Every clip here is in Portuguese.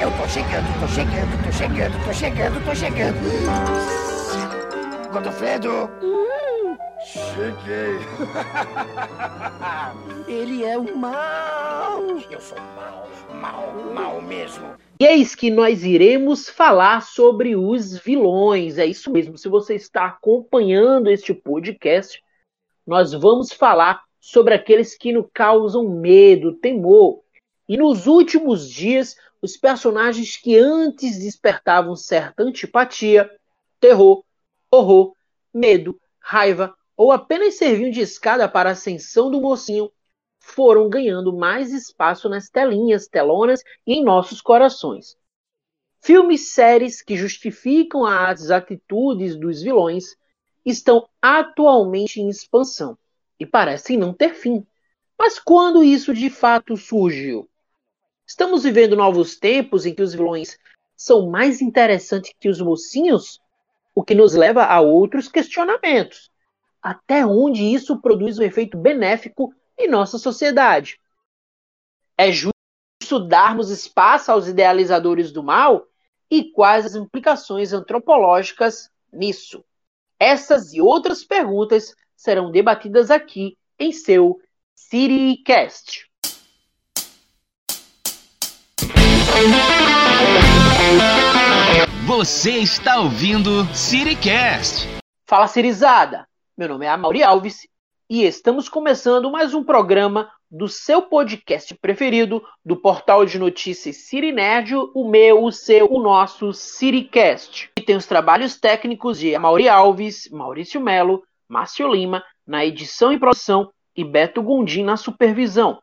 Eu tô chegando, tô chegando, tô chegando, tô chegando, tô chegando. Godofredo! Cheguei! Ele é o mal! Eu sou mal, mal, mal mesmo. E eis que nós iremos falar sobre os vilões. É isso mesmo. Se você está acompanhando este podcast, nós vamos falar sobre aqueles que nos causam medo, temor. E nos últimos dias, os personagens que antes despertavam certa antipatia, terror, horror, medo, raiva ou apenas serviam de escada para a ascensão do mocinho foram ganhando mais espaço nas telinhas, telonas e em nossos corações. Filmes séries que justificam as atitudes dos vilões estão atualmente em expansão e parecem não ter fim. Mas quando isso de fato surgiu? Estamos vivendo novos tempos em que os vilões são mais interessantes que os mocinhos? O que nos leva a outros questionamentos. Até onde isso produz um efeito benéfico em nossa sociedade? É justo darmos espaço aos idealizadores do mal? E quais as implicações antropológicas nisso? Essas e outras perguntas serão debatidas aqui em seu CityCast. Você está ouvindo CityCast. Fala, Cirizada! Meu nome é Amaury Alves e estamos começando mais um programa do seu podcast preferido, do portal de notícias Cirinerd, o meu, o seu, o nosso CityCast. E tem os trabalhos técnicos de Amaury Alves, Maurício Melo, Márcio Lima na edição e produção e Beto Gondim na supervisão.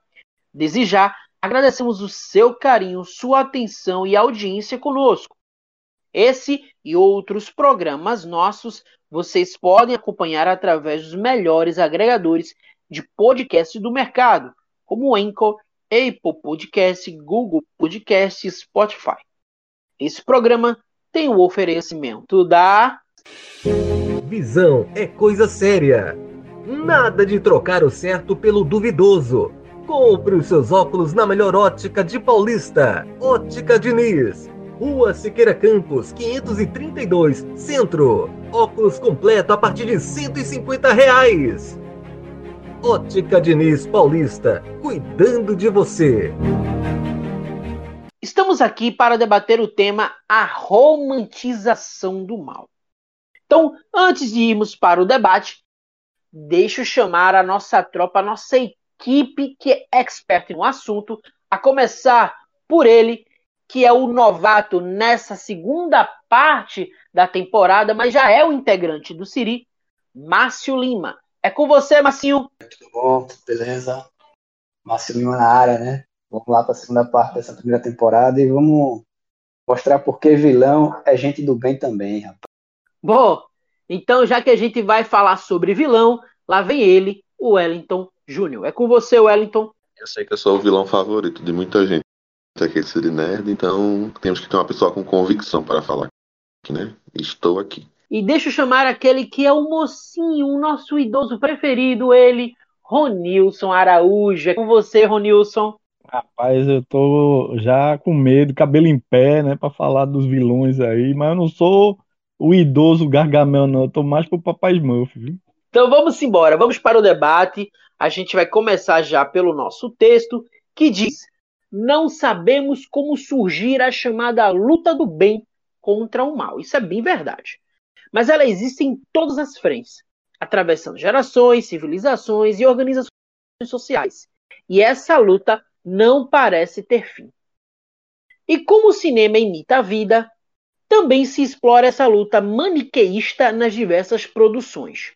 Desde já, agradecemos o seu carinho, sua atenção e audiência conosco. Esse e outros programas nossos vocês podem acompanhar através dos melhores agregadores de podcast do mercado, como o Anchor, Apple Podcast, Google Podcast e Spotify. Esse programa tem o oferecimento da Visão é coisa séria. Nada de trocar o certo pelo duvidoso. Compre os seus óculos na melhor ótica de Paulista. Ótica Diniz. Rua Siqueira Campos, 532, Centro. Óculos completo a partir de 150 reais. Ótica Diniz Paulista, cuidando de você. Estamos aqui para debater o tema a romantização do mal. Então, antes de irmos para o debate, deixo chamar a nossa tropa, a nossa equipe que é expert no assunto, a começar por ele, que é o novato nessa segunda parte da temporada, mas já é o integrante do Siri, Márcio Lima. É com você, Marcinho. Tudo bom, beleza? Márcio Lima na área, né? Vamos lá para a segunda parte dessa primeira temporada e vamos mostrar por que vilão é gente do bem também, rapaz. Bom, então já que a gente vai falar sobre vilão, lá vem ele, o Wellington Júnior. É com você, Wellington. Eu sei que eu sou o vilão favorito de muita gente aqui de Nerd, então temos que ter uma pessoa com convicção para falar aqui, né? Estou aqui. E deixa eu chamar aquele que é o mocinho, o nosso idoso preferido, ele, Ronilson Araújo. É com você, Ronilson. Rapaz, eu tô já com medo, cabelo em pé, né, para falar dos vilões aí, mas eu não sou o idoso Gargamel, não. Eu tô mais pro Papai Smurf, viu? Então vamos embora, vamos para o debate. A gente vai começar já pelo nosso texto, que diz: Não sabemos como surgir a chamada luta do bem contra o mal. Isso é bem verdade. Mas ela existe em todas as frentes, atravessando gerações, civilizações e organizações sociais. E essa luta não parece ter fim. E como o cinema imita a vida, também se explora essa luta maniqueísta nas diversas produções.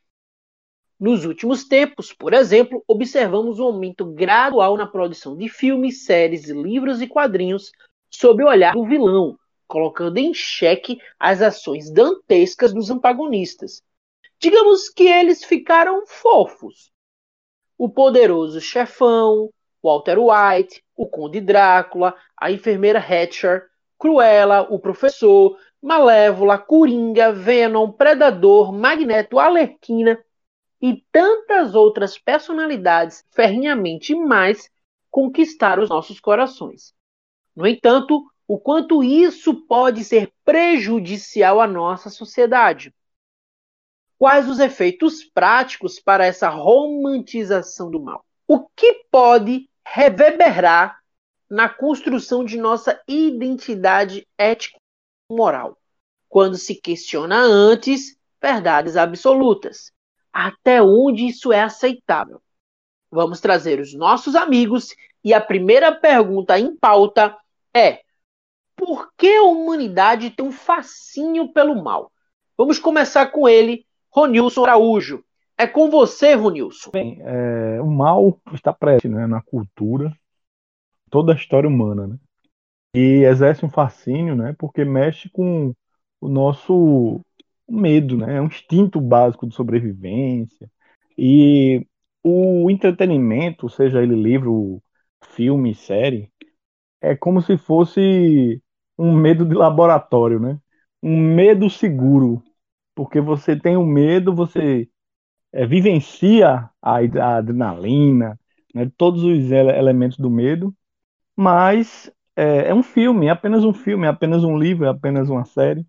Nos últimos tempos, por exemplo, observamos um aumento gradual na produção de filmes, séries, livros e quadrinhos sob o olhar do vilão, colocando em xeque as ações dantescas dos antagonistas. Digamos que eles ficaram fofos. O poderoso chefão, Walter White, o Conde Drácula, a enfermeira Hatcher, Cruella, o Professor, Malévola, Coringa, Venom, Predador, Magneto, Alerquina e tantas outras personalidades ferrinhamente mais conquistaram os nossos corações. No entanto, o quanto isso pode ser prejudicial à nossa sociedade. Quais os efeitos práticos para essa romantização do mal? O que pode reverberar na construção de nossa identidade ético-moral, quando se questiona antes verdades absolutas? Até onde isso é aceitável? Vamos trazer os nossos amigos e a primeira pergunta em pauta é: por que a humanidade tem um fascínio pelo mal? Vamos começar com ele, Ronilson Araújo. É com você, Ronilson. Bem, é, o mal está presente né, na cultura, toda a história humana, né? E exerce um fascínio, né? Porque mexe com o nosso medo, né? É um instinto básico de sobrevivência. E o entretenimento, seja ele livro, filme, série, é como se fosse um medo de laboratório, né? Um medo seguro, porque você tem o medo, você é, vivencia a, a adrenalina, né, todos os ele elementos do medo, mas é, é, um filme, é apenas um filme, é apenas um livro, é apenas uma série.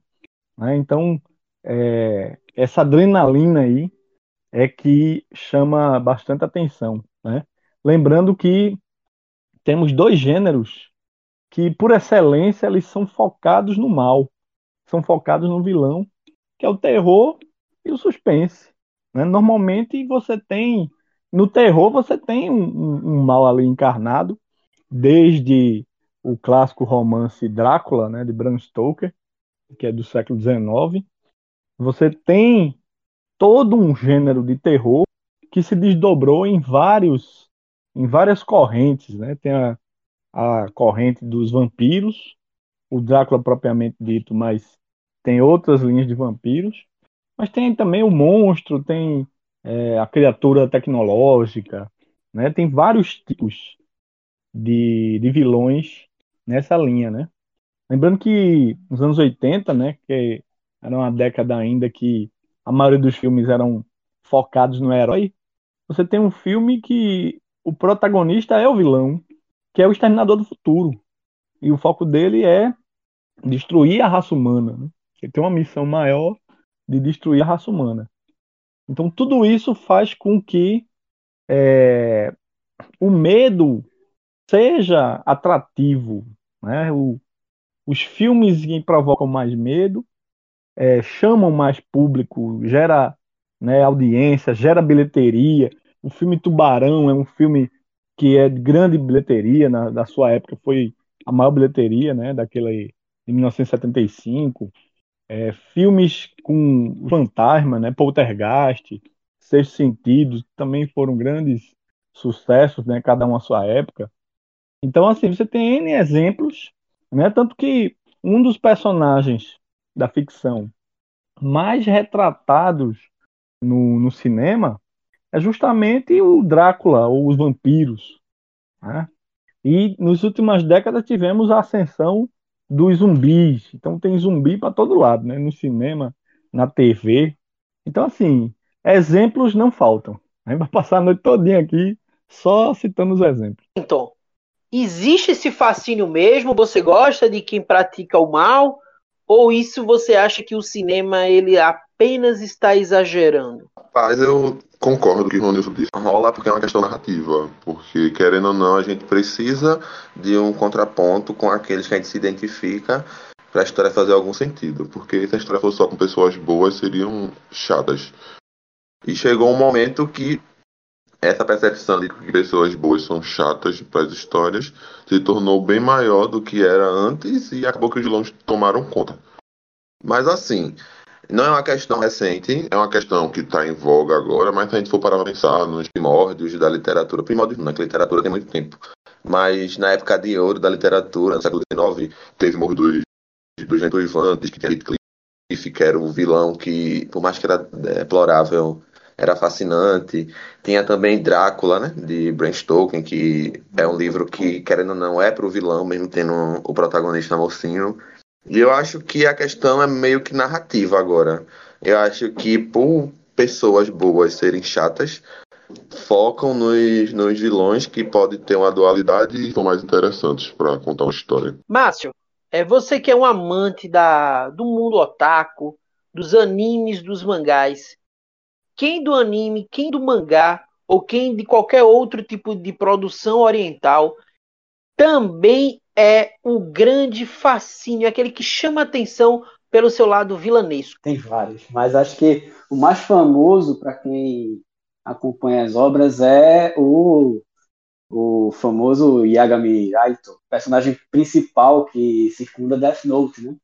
Né? Então, é, essa adrenalina aí é que chama bastante atenção. Né? Lembrando que temos dois gêneros que, por excelência, eles são focados no mal, são focados no vilão, que é o terror e o suspense. Né? Normalmente você tem, no terror você tem um, um, um, mal ali encarnado, desde o clássico romance Drácula, né, de Bram Stoker, que é do século XIX. Você tem todo um gênero de terror que se desdobrou em vários em várias correntes, né? Tem a, a corrente dos vampiros, o Drácula propriamente dito, mas tem outras linhas de vampiros, mas tem também o monstro, tem é, a criatura tecnológica, né? Tem vários tipos de, de vilões nessa linha, né? Lembrando que nos anos 80, né, que era uma década ainda que a maioria dos filmes eram focados no herói, você tem um filme que o protagonista é o vilão, que é o Exterminador do Futuro. E o foco dele é destruir a raça humana. Né? Ele tem uma missão maior de destruir a raça humana. Então, tudo isso faz com que é, o medo seja atrativo. Né? O, os filmes que provocam mais medo é, chamam mais público, gera né, audiência, gera bilheteria. O filme Tubarão é um filme que é de grande bilheteria, na, da sua época foi a maior bilheteria, né, daquela de 1975. É, filmes com fantasma, né, Poltergeist, Sexto Sentido, também foram grandes sucessos, né, cada um à sua época. Então, assim, você tem N exemplos, né, tanto que um dos personagens da ficção mais retratados no, no cinema é justamente o Drácula ou os vampiros. Né? E nas últimas décadas tivemos a ascensão dos zumbis. Então tem zumbi para todo lado, né? No cinema, na TV. Então, assim, exemplos não faltam. A gente vai passar a noite todinha aqui só citando os exemplos. Então, existe esse fascínio mesmo? Você gosta de quem pratica o mal? Ou isso você acha que o cinema ele apenas está exagerando? Rapaz, eu concordo que o Ronilson disse. Rola porque é uma questão narrativa. Porque, querendo ou não, a gente precisa de um contraponto com aqueles que a gente se identifica para a história fazer algum sentido. Porque se a história fosse só com pessoas boas, seriam chatas. E chegou um momento que essa percepção de que pessoas boas são chatas para as histórias se tornou bem maior do que era antes e acabou que os vilões tomaram conta. Mas assim, não é uma questão recente, é uma questão que está em voga agora, mas se a gente for parar para pensar nos primórdios da literatura, primórdios não, é que literatura tem muito tempo, mas na época de ouro da literatura, no século XIX, teve Morro dos, dos Ventos que tinha Heathcliff, que era o vilão que, por mais que era deplorável, era fascinante. Tinha também Drácula, né, de Bram Stoker, que é um livro que, querendo ou não, é pro vilão, mesmo tendo o protagonista mocinho. E eu acho que a questão é meio que narrativa agora. Eu acho que por pessoas boas serem chatas, focam nos, nos vilões que podem ter uma dualidade e são mais interessantes para contar uma história. Márcio, é você que é um amante da, do mundo otaku, dos animes, dos mangás. Quem do anime, quem do mangá, ou quem de qualquer outro tipo de produção oriental, também é o grande fascínio, aquele que chama atenção pelo seu lado vilanesco. Tem vários, mas acho que o mais famoso para quem acompanha as obras é o o famoso Yagami Raito, personagem principal que circunda Death Note, né?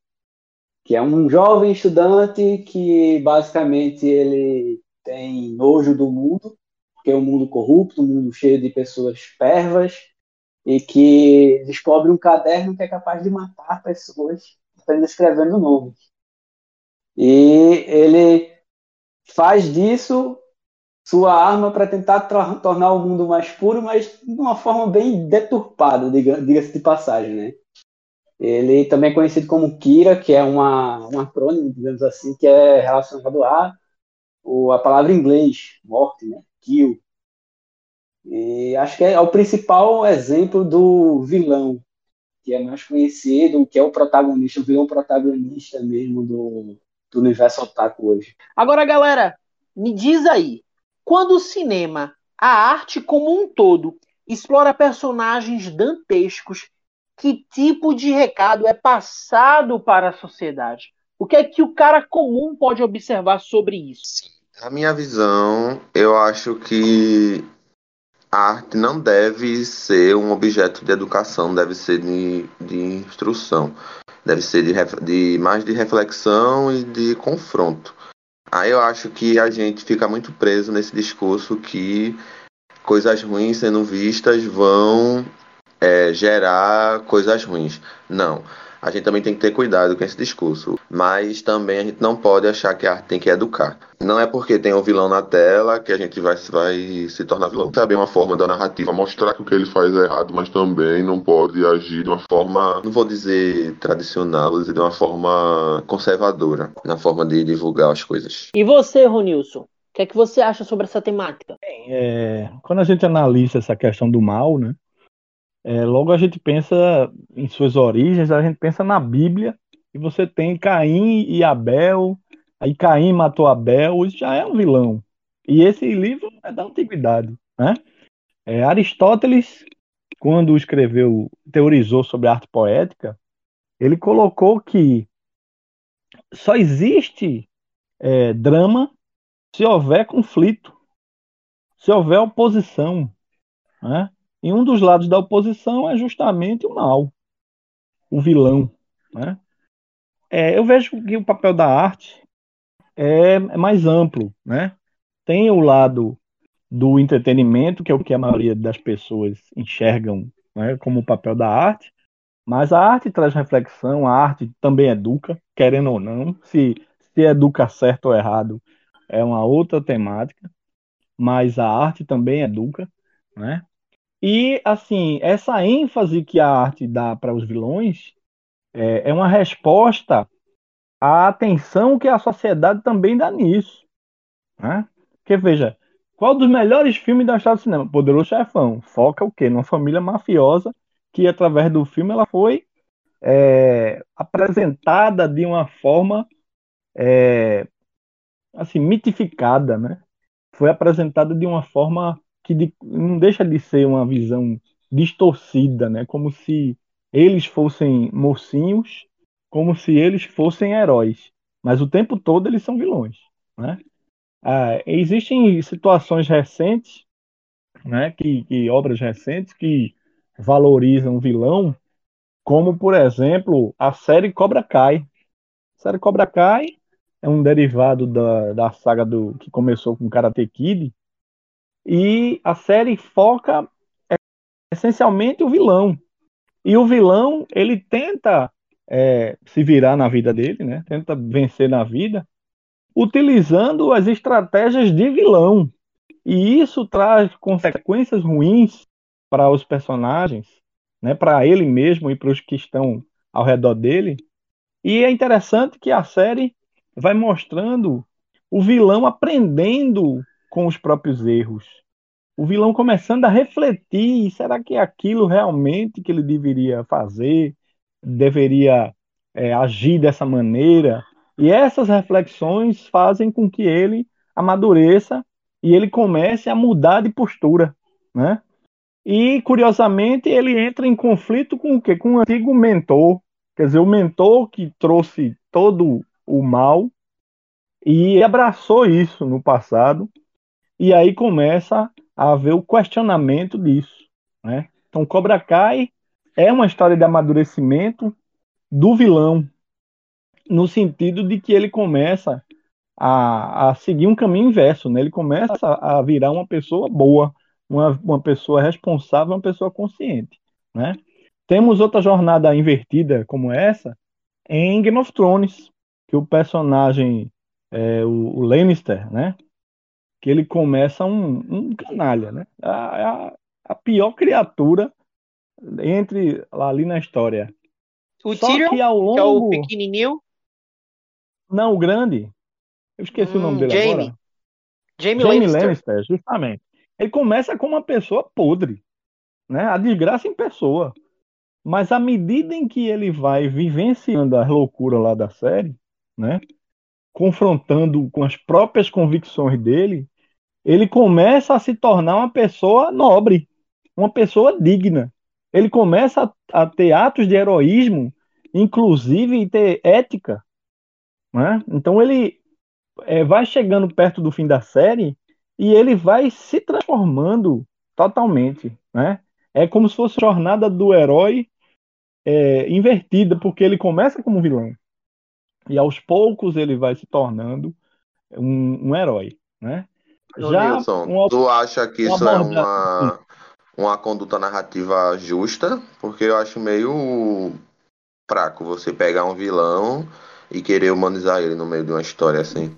Que é um jovem estudante que basicamente ele tem nojo do mundo, que é um mundo corrupto, um mundo cheio de pessoas pervas, e que descobre um caderno que é capaz de matar pessoas apenas escrevendo nomes. E ele faz disso sua arma para tentar tornar o mundo mais puro, mas de uma forma bem deturpada, diga-se de passagem, né? Ele também é conhecido como Kira, que é uma, um acrônimo, digamos assim, que é relacionado a, a palavra em inglês, morte, né? Kill. E acho que é, é o principal exemplo do vilão, que é mais conhecido, que é o protagonista, o vilão protagonista mesmo do, do universo otaku hoje. Agora, galera, me diz aí, quando o cinema, a arte como um todo, explora personagens dantescos, que tipo de recado é passado para a sociedade? O que é que o cara comum pode observar sobre isso? Sim. A minha visão, eu acho que a arte não deve ser um objeto de educação, deve ser de, de instrução, deve ser de, de mais de reflexão e de confronto. Aí eu acho que a gente fica muito preso nesse discurso que coisas ruins sendo vistas vão é, gerar coisas ruins. Não. A gente também tem que ter cuidado com esse discurso. Mas também a gente não pode achar que a arte tem que educar. Não é porque tem um vilão na tela que a gente vai, vai se tornar vilão. Sabe uma forma da narrativa mostrar que o que ele faz é errado, mas também não pode agir de uma forma, não vou dizer tradicional, vou dizer de uma forma conservadora, na forma de divulgar as coisas. E você, Ronilson? O que é que você acha sobre essa temática? Bem, é, quando a gente analisa essa questão do mal, né? É, logo a gente pensa em suas origens, a gente pensa na Bíblia, e você tem Caim e Abel, aí Caim matou Abel, isso já é um vilão. E esse livro é da antiguidade, né? É, Aristóteles, quando escreveu, teorizou sobre a arte poética, ele colocou que só existe é, drama se houver conflito, se houver oposição, né? E um dos lados da oposição é justamente o mal, o vilão. Né? É, eu vejo que o papel da arte é, é mais amplo. Né? Tem o lado do entretenimento, que é o que a maioria das pessoas enxergam né, como o papel da arte, mas a arte traz reflexão, a arte também educa, querendo ou não. Se, se educa certo ou errado é uma outra temática, mas a arte também educa, né? E, assim, essa ênfase que a arte dá para os vilões é, é uma resposta à atenção que a sociedade também dá nisso. Né? Porque, veja, qual dos melhores filmes da história do cinema? Poderoso Chefão. Foca o quê? Numa família mafiosa que, através do filme, ela foi é, apresentada de uma forma é, assim, mitificada, né? Foi apresentada de uma forma que de, não deixa de ser uma visão distorcida, né? Como se eles fossem mocinhos, como se eles fossem heróis, mas o tempo todo eles são vilões, né? Ah, existem situações recentes, né? Que, que obras recentes que valorizam o vilão, como por exemplo a série Cobra Kai. A série Cobra Kai é um derivado da, da saga do que começou com Karate Kid, e a série foca é, essencialmente o vilão. E o vilão, ele tenta é, se virar na vida dele, né? Tenta vencer na vida, utilizando as estratégias de vilão. E isso traz consequências ruins para os personagens, né? Para ele mesmo e para os que estão ao redor dele. E é interessante que a série vai mostrando o vilão aprendendo com os próprios erros. O vilão começando a refletir: será que é aquilo realmente que ele deveria fazer? deveria é, agir dessa maneira. E essas reflexões fazem com que ele amadureça e ele comece a mudar de postura, né? E curiosamente ele entra em conflito com o quê? Com o antigo mentor, quer dizer, o mentor que trouxe todo o mal e abraçou isso no passado. E aí começa a haver o questionamento disso, né? Então Cobra Kai é uma história de amadurecimento do vilão, no sentido de que ele começa a, a seguir um caminho inverso, né? Ele começa a, virar uma pessoa boa, uma, uma pessoa responsável, uma pessoa consciente, né? Temos outra jornada invertida como essa em Game of Thrones, que o personagem, é, o, o Lannister, né? Que ele começa um, um canalha, né? A, a, a pior criatura entre ali na história. O Só Tyrion, que ao é o pequenininho, Não, o grande. Eu esqueci o nome Hum, dele Jaime. agora. Jamie, Jamie Lannister. Lannister, justamente. Ele começa como uma pessoa podre, né? A desgraça em pessoa. Mas à medida em que ele vai vivenciando as loucuras lá da série, né? Confrontando com as próprias convicções dele, ele começa a se tornar uma pessoa nobre, uma pessoa digna. Ele começa a, a ter atos de heroísmo, inclusive ter ética, né? Então ele é, vai chegando perto do fim da série e ele vai se transformando totalmente, né? É como se fosse a jornada do herói é, invertida, porque ele começa como vilão e aos poucos ele vai se tornando um, um herói, né? Já Nilson, uma- tu acha que uma isso é uma, uma conduta narrativa justa? Porque eu acho meio fraco você pegar um vilão e querer humanizar ele no meio de uma história assim.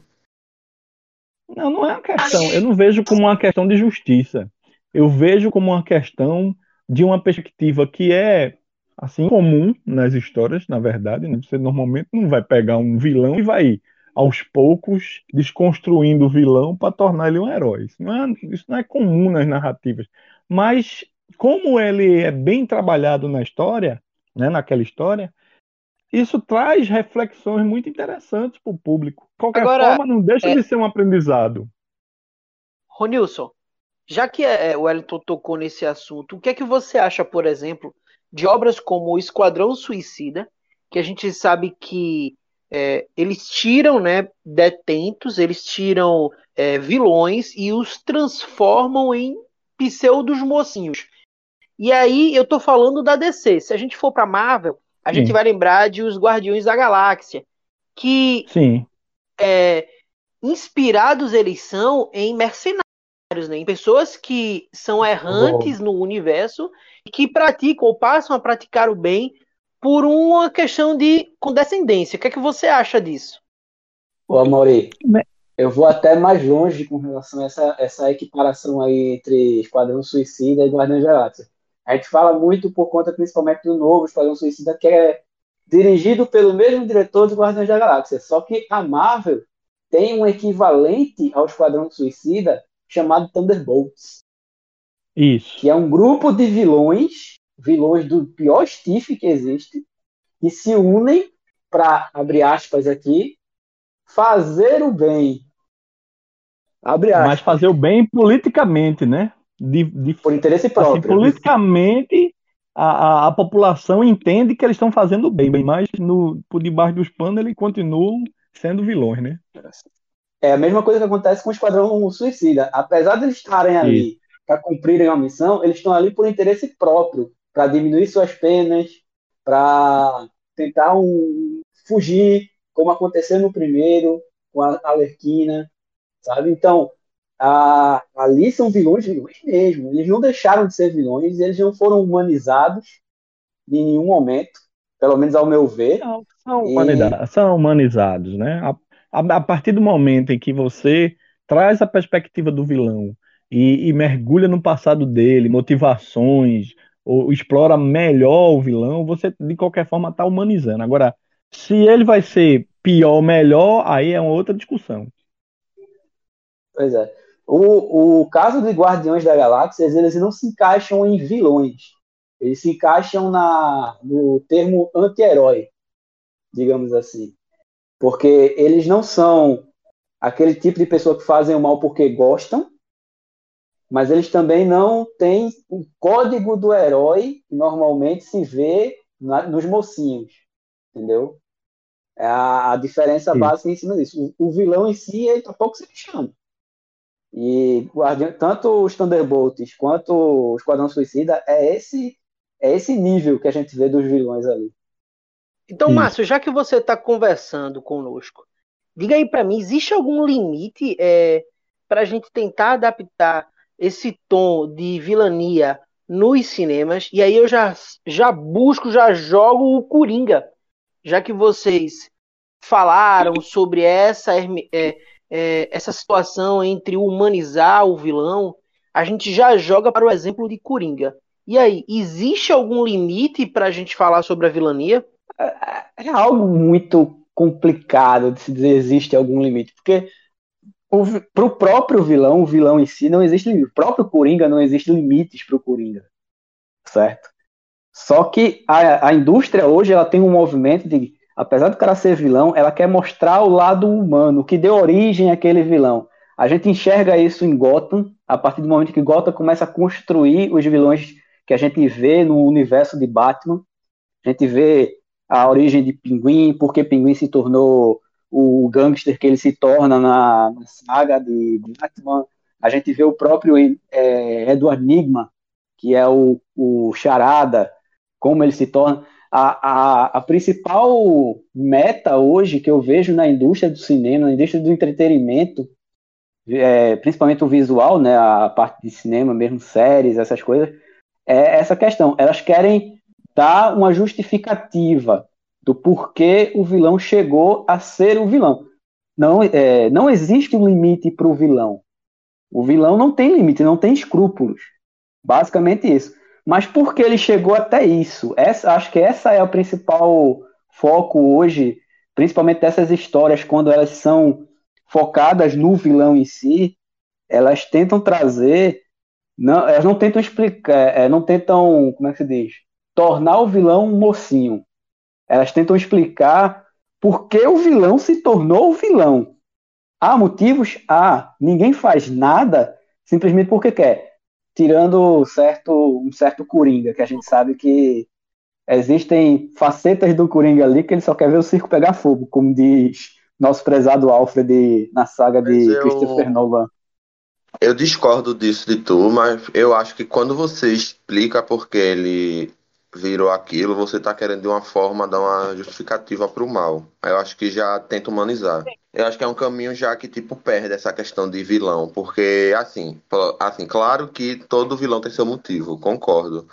Não, não é uma questão. Eu não vejo como uma questão de justiça. Eu vejo como uma questão de uma perspectiva que é assim comum nas histórias, na verdade. Né? Você normalmente não vai pegar um vilão e vai aos poucos desconstruindo o vilão para tornar ele um herói. Isso não é, isso não é comum nas narrativas. Mas como ele é bem trabalhado na história, né, naquela história, isso traz reflexões muito interessantes para o público. De qualquer Agora, forma, não deixa é- de ser um aprendizado. Ronilson, já que é, o Wellington tocou nesse assunto, o que é que você acha, por exemplo, de obras como o Esquadrão Suicida, que a gente sabe que é, eles tiram né, detentos, eles tiram é, vilões e os transformam em pseudos mocinhos. E aí eu tô falando da DC. Se a gente for pra Marvel, a Sim. gente vai lembrar de Os Guardiões da Galáxia, que Sim, é, inspirados eles são em mercenários, né? em pessoas que são errantes no universo e que praticam ou passam a praticar o bem por uma questão de condescendência. O que é que você acha disso? Ô, Amaury, Né? eu vou até mais longe com relação a essa, essa equiparação aí entre Esquadrão Suicida e Guardiões da Galáxia. A gente fala muito por conta principalmente do novo Esquadrão Suicida, que é dirigido pelo mesmo diretor de Guardiões da Galáxia. Só que a Marvel tem um equivalente ao Esquadrão Suicida chamado Thunderbolts, isso. que é um grupo de vilões, vilões do pior Steve que existe, que se unem para, abre aspas aqui, fazer o bem. Abre aspas. Mas fazer o bem politicamente, né? De, de, Por interesse assim, próprio. politicamente, a, a, a população entende que eles estão fazendo o bem, mas no, por debaixo dos panos eles continuam sendo vilões, né? É a mesma coisa que acontece com o Esquadrão Suicida. Apesar de eles estarem ali para cumprirem uma missão, eles estão ali por interesse próprio, para diminuir suas penas, para tentar um, fugir, como aconteceu no primeiro, com a Alerquina, sabe? Então, a, ali são vilões, vilões mesmo. Eles não deixaram de ser vilões, eles não foram humanizados em nenhum momento, pelo menos ao meu ver. Não, são, E- são humanizados, né? A, a- a partir do momento em que você traz a perspectiva do vilão e, e mergulha no passado dele, motivações, ou explora melhor o vilão, você de qualquer forma está humanizando. Agora, se ele vai ser pior ou melhor, aí é uma outra discussão. Pois é. O, o caso de Guardiões da Galáxia, eles não se encaixam em vilões. Eles se encaixam na, no termo anti-herói, digamos assim. Porque eles não são aquele tipo de pessoa que fazem o mal porque gostam, mas eles também não têm o código do herói que normalmente se vê na, nos mocinhos, entendeu? É a, a diferença Sim. básica em cima disso. O, o, vilão em si, ele tá pouco se chama. E tanto os Thunderbolts quanto o Esquadrão Suicida é esse é esse nível que a gente vê dos vilões ali. Então, Márcio, já que você está conversando conosco, diga aí para mim, existe algum limite é, para a gente tentar adaptar esse tom de vilania nos cinemas? E aí eu já, já busco, já jogo o Coringa, já que vocês falaram sobre essa, é, é, essa situação entre humanizar o vilão, a gente já joga para o exemplo de Coringa. E aí, existe algum limite para a gente falar sobre a vilania? É, é algo muito complicado de se dizer existe algum limite, porque para o próprio vilão, o vilão em si, não existe limite. O próprio Coringa não existe limites para o Coringa, certo? Só que a, a indústria hoje ela tem um movimento de, apesar do cara ser vilão, ela quer mostrar o lado humano, o que deu origem àquele vilão. A gente enxerga isso em Gotham, a partir do momento que Gotham começa a construir os vilões que a gente vê no universo de Batman. A gente vê a origem de Pinguim, porque Pinguim se tornou o gangster que ele se torna na, na saga de, Batman. A gente vê o próprio é, Edward Nigma, que é o, o Charada, como ele se torna. A, a, a, principal meta hoje que eu vejo na indústria do cinema, na indústria do entretenimento, é, principalmente o visual, né, a parte de cinema, mesmo séries, essas coisas, é essa questão. Elas querem dar uma justificativa do porquê o vilão chegou a ser o vilão. Não, é, não existe um limite para o vilão. O vilão não tem limite, não tem escrúpulos. Basicamente isso. Mas por que ele chegou até isso? Essa, acho que essa é o principal foco hoje, principalmente dessas histórias, quando elas são focadas no vilão em si, elas tentam trazer não, elas não tentam explicar, é, não tentam, como é que se diz? Tornar o vilão um mocinho. Elas tentam explicar por que o vilão se tornou o vilão. Há motivos? Há. Ninguém faz nada simplesmente porque quer. Tirando certo, um certo Coringa, que a gente sabe que existem facetas do Coringa ali que ele só quer ver o circo pegar fogo, como diz nosso prezado Alfred na saga de eu... Christopher Nolan. Eu discordo disso de tu, mas eu acho que quando você explica por que ele virou aquilo, você tá querendo de uma forma dar uma justificativa pro mal. Eu acho que já tenta humanizar. Eu acho que é um caminho já que tipo perde essa questão de vilão, porque assim, assim, claro que todo vilão tem seu motivo, concordo.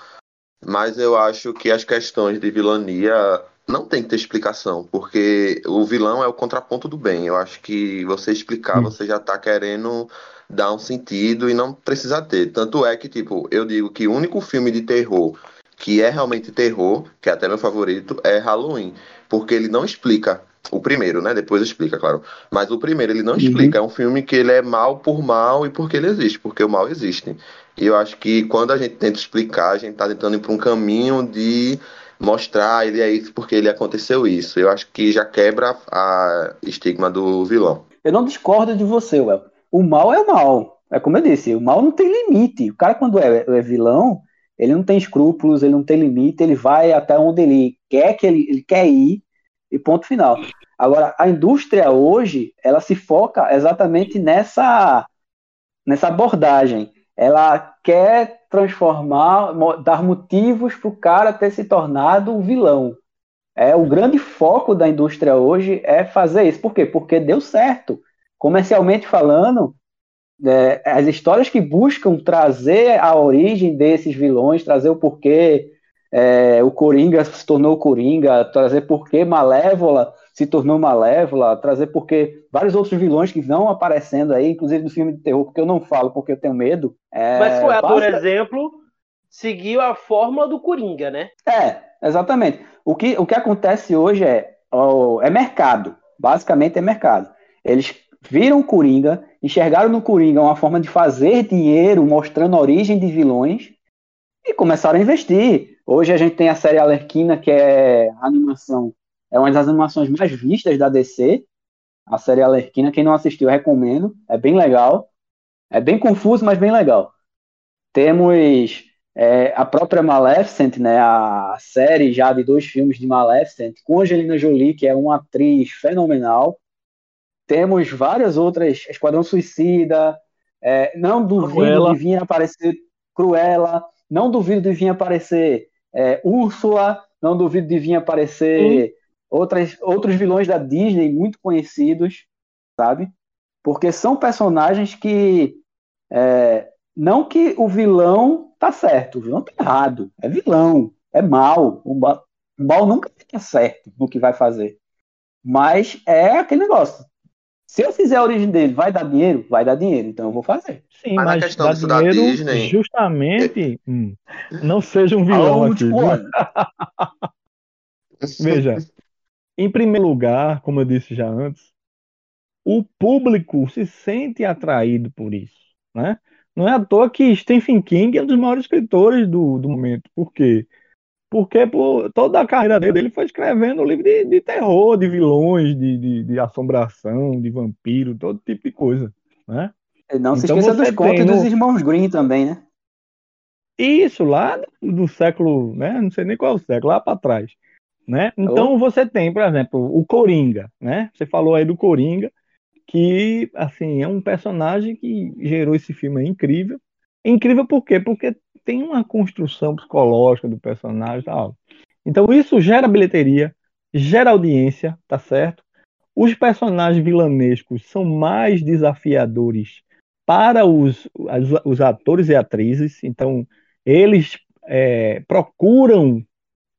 Mas eu acho que as questões de vilania não tem que ter explicação, porque o vilão é o contraponto do bem. Eu acho que você explicar, hum. você já tá querendo dar um sentido e não precisa ter. Tanto é que, tipo, eu digo que o único filme de terror que é realmente terror, que é até meu favorito, é Halloween. Porque ele não explica. O primeiro, né? Depois explica, claro. Mas o primeiro ele não uhum. explica. É um filme que ele é mal por mal e porque ele existe, porque o mal existe. E eu acho que quando a gente tenta explicar, a gente tá tentando ir para um caminho de mostrar ele é isso porque ele aconteceu isso. Eu acho que já quebra a estigma do vilão. Eu não discordo de você, Well o mal é o mal. É como eu disse, o mal não tem limite. O cara, quando é, é vilão, ele não tem escrúpulos, ele não tem limite, ele vai até onde ele quer que ele, ele quer ir e ponto final. Agora, a indústria hoje, ela se foca exatamente nessa nessa abordagem. Ela quer transformar, dar motivos para o cara ter se tornado um vilão. É o grande foco da indústria hoje é fazer isso. Por quê? Porque deu certo comercialmente falando, é, as histórias que buscam trazer a origem desses vilões, trazer o porquê é, o Coringa se tornou Coringa, trazer porquê Malévola se tornou Malévola, trazer porquê vários outros vilões que vão aparecendo aí, inclusive do filme de terror, porque eu não falo porque eu tenho medo. É, Mas foi, basta... por exemplo, seguiu a fórmula do Coringa, né? É, exatamente. O que, o que acontece hoje é, é mercado. Basicamente é mercado. Eles viram o Coringa, enxergaram no Coringa uma forma de fazer dinheiro, mostrando a origem de vilões, e começaram a investir. Hoje a gente tem a série Alerquina, que é animação, é uma das animações mais vistas da DC. A série Alerquina, quem não assistiu, recomendo. É bem legal. É bem confuso, mas bem legal. Temos é, a própria Maleficent, né, a série já de dois filmes de Maleficent, com Angelina Jolie, que é uma atriz fenomenal. Temos várias outras, Esquadrão Suicida, é, não duvido Cruella. de vir aparecer Cruella, não duvido de vir aparecer é, Úrsula, não duvido de vir aparecer outras, outros vilões da Disney muito conhecidos, sabe? Porque são personagens que é, não que o vilão tá certo, o vilão tá errado, é vilão, é mal, o mal, o mal nunca fica certo no que vai fazer. Mas é aquele negócio. Se eu fizer a origem dele, vai dar dinheiro? Vai dar dinheiro, então eu vou fazer. Sim, Mas na mas questão dá disso da dinheiro Disney- justamente hum, não seja um vilão aqui? Veja, em primeiro lugar, como eu disse já antes, o público se sente atraído por isso, né? Não é à toa que Stephen King é um dos maiores escritores do, do momento. Por quê? Porque por toda a carreira dele, ele foi escrevendo livro de, de terror, de vilões, de, de, de assombração, de vampiro, todo tipo de coisa, né? Não se Então esqueça dos contos tem dos no- irmãos Green também, né? Isso lá do, século, né? Não sei nem qual é o século, lá para trás, né? Então você tem, por exemplo, o Coringa, né? Você falou aí do Coringa, que assim é um personagem que gerou esse filme aí incrível. Incrível por quê? Porque tem uma construção psicológica do personagem, tal. Então isso gera bilheteria, gera audiência, tá certo? Os personagens vilanescos são mais desafiadores para os, as- os atores e atrizes, então eles é, procuram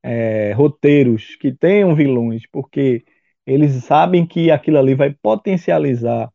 é, roteiros que tenham vilões, porque eles sabem que aquilo ali vai potencializar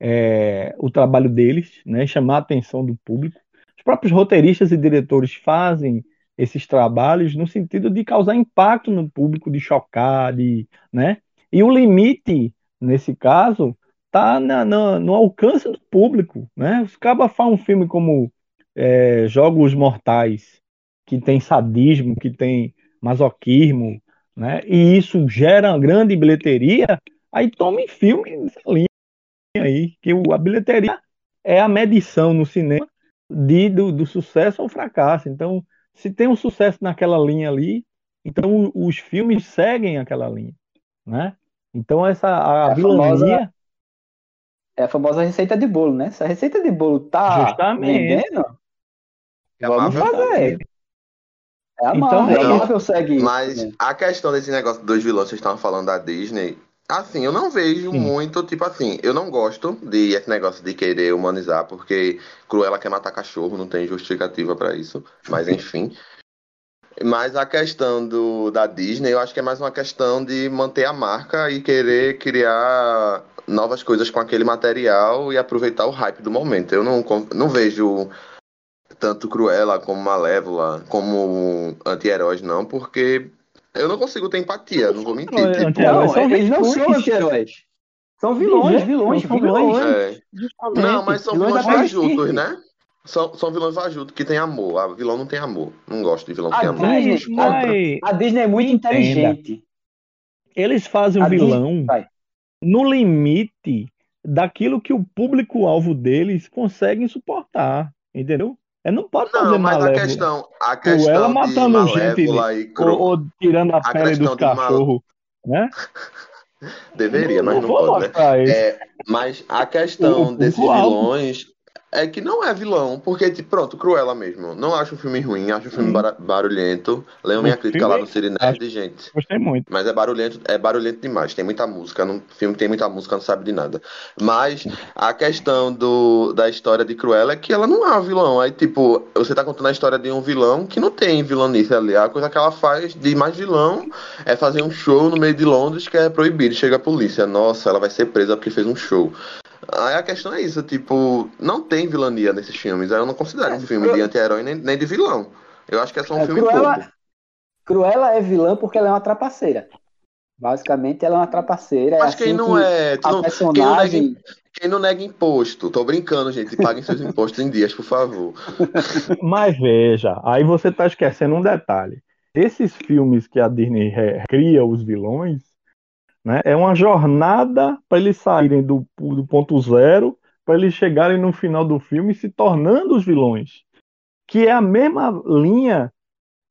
é, o trabalho deles, né, chamar a atenção do público. Os próprios roteiristas e diretores fazem esses trabalhos no sentido de causar impacto no público, de chocar, de, né? E o limite, nesse caso, está no alcance do público, né? Os cabas fazem um filme como é, Jogos Mortais, que tem sadismo, que tem masoquismo, né? E isso gera uma grande bilheteria, aí tome filme linha aí, que a bilheteria é a medição no cinema de, do, do sucesso ou fracasso. Então, se tem um sucesso naquela linha ali, então os filmes seguem aquela linha, né? Então essa a, É a vilania, famosa- É a famosa receita de bolo, né? Se a receita de bolo tá Justamente. vendendo, É a vamos fazer. É a Então, Marvel, Marvel segue. Mas né? a questão desse negócio dos vilões que vocês estavam falando da Disney, assim, eu não vejo Sim. muito, tipo assim, eu não gosto de esse negócio de querer humanizar, porque Cruella quer matar cachorro, não tem justificativa pra isso, mas enfim. Mas a questão do, da Disney, eu acho que é mais uma questão de manter a marca e querer criar novas coisas com aquele material e aproveitar o hype do momento. Eu não, não vejo tanto Cruella como Malévola como anti-heróis, não, porque eu não consigo ter empatia, não vou mentir. Não, Tipo, Não, são eles não vilões. são anti-heróis. São vilões, Sim, vilões, são vilões. é. Não, mas são vilões vilões fajutos, Disney. né? São, são vilões fajutos que tem amor. A vilão não tem amor. Não gosto de vilão que Ah, tem amor. mas- Mas, mas A Disney é muito Entenda. inteligente. eles fazem o Disney- vilão vai. no limite daquilo que o público-alvo deles consegue suportar, entendeu? É, não pode fazer Não, mas a malévola. questão, a questão de matando gente, e ou, Cru... ou tirando a, A pele dos de mal- cachorros, né? Deveria, mas não pode, né? É, mas a questão O- o desses público-alvo. vilões é que não é vilão, porque, tipo, pronto, Cruella mesmo. Não acho o filme ruim, acho o filme Hum. barulhento. Leiam O minha crítica lá no Cine Nerd, gente. Gostei muito. Mas é barulhento, é barulhento demais. Tem muita música. No filme que tem muita música, não sabe de nada. Mas a questão do, da história de Cruella é que ela não é um vilão. Aí, tipo, você tá contando a história de um vilão que não tem vilanice ali. A coisa que ela faz de mais vilão é fazer um show no meio de Londres que é proibido. Chega a polícia. Nossa, ela vai ser presa porque fez um show. Aí a questão é isso, tipo, não tem vilania nesses filmes. Aí eu não considero É, um filme Cru- de anti-herói nem, nem de vilão. Eu acho que é só um É, filme Cruella. Cruella é vilã porque ela é uma trapaceira. Basicamente, ela é uma trapaceira. Mas é quem assim não que é. não- quem, não nega, personagem. quem não nega imposto? Tô brincando, gente. Paguem seus impostos em dias, por favor. Mas veja, aí você está esquecendo um detalhe. esses filmes que a Disney cria os vilões, né, é uma jornada para eles saírem do, do ponto zero, para eles chegarem no final do filme se tornando os vilões. Que é a mesma linha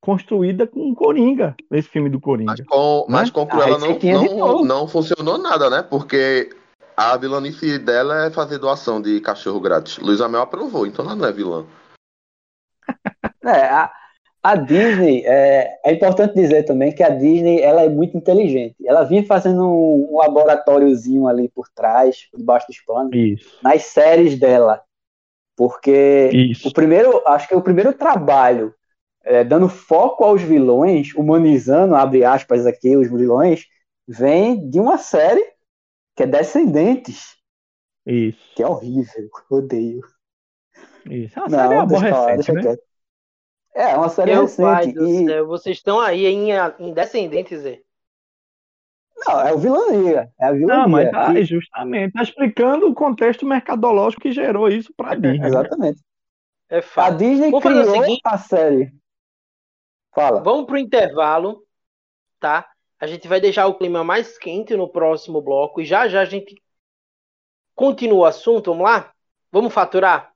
construída com o Coringa, esse filme do Coringa. Mas com, né? mas com Cruella Ah, não, esse aqui é não, não funcionou nada, né? Porque a vilanice dela é fazer doação de cachorro grátis. Luísa Mel aprovou, então ela não é vilã. É, a, a Disney, é, é importante dizer também que a Disney ela é muito inteligente. Ela vinha fazendo um, um laboratóriozinho ali por trás, debaixo dos panos, Isso, nas séries dela. Porque isso. o primeiro, acho que o primeiro trabalho é, dando foco aos vilões, humanizando, abre aspas aqui, os vilões, vem de uma série que é Descendentes, Isso, que é horrível, odeio. isso. Não, série é deixa eu falar, aborrecente, né? É, uma série Meu pai recente. do E, céu, vocês estão aí em, em Descendentes, Zé. não, é o vilania. É a vilania. Não, mas tá, E- justamente, tá explicando o contexto mercadológico que gerou isso pra Disney. né? Exatamente. É A fato. Disney Vou fazer o criou seguinte. a série. Fala. Vamos pro intervalo, tá? A gente vai deixar o clima mais quente no próximo bloco e já já a gente continua o assunto, vamos lá? Vamos faturar?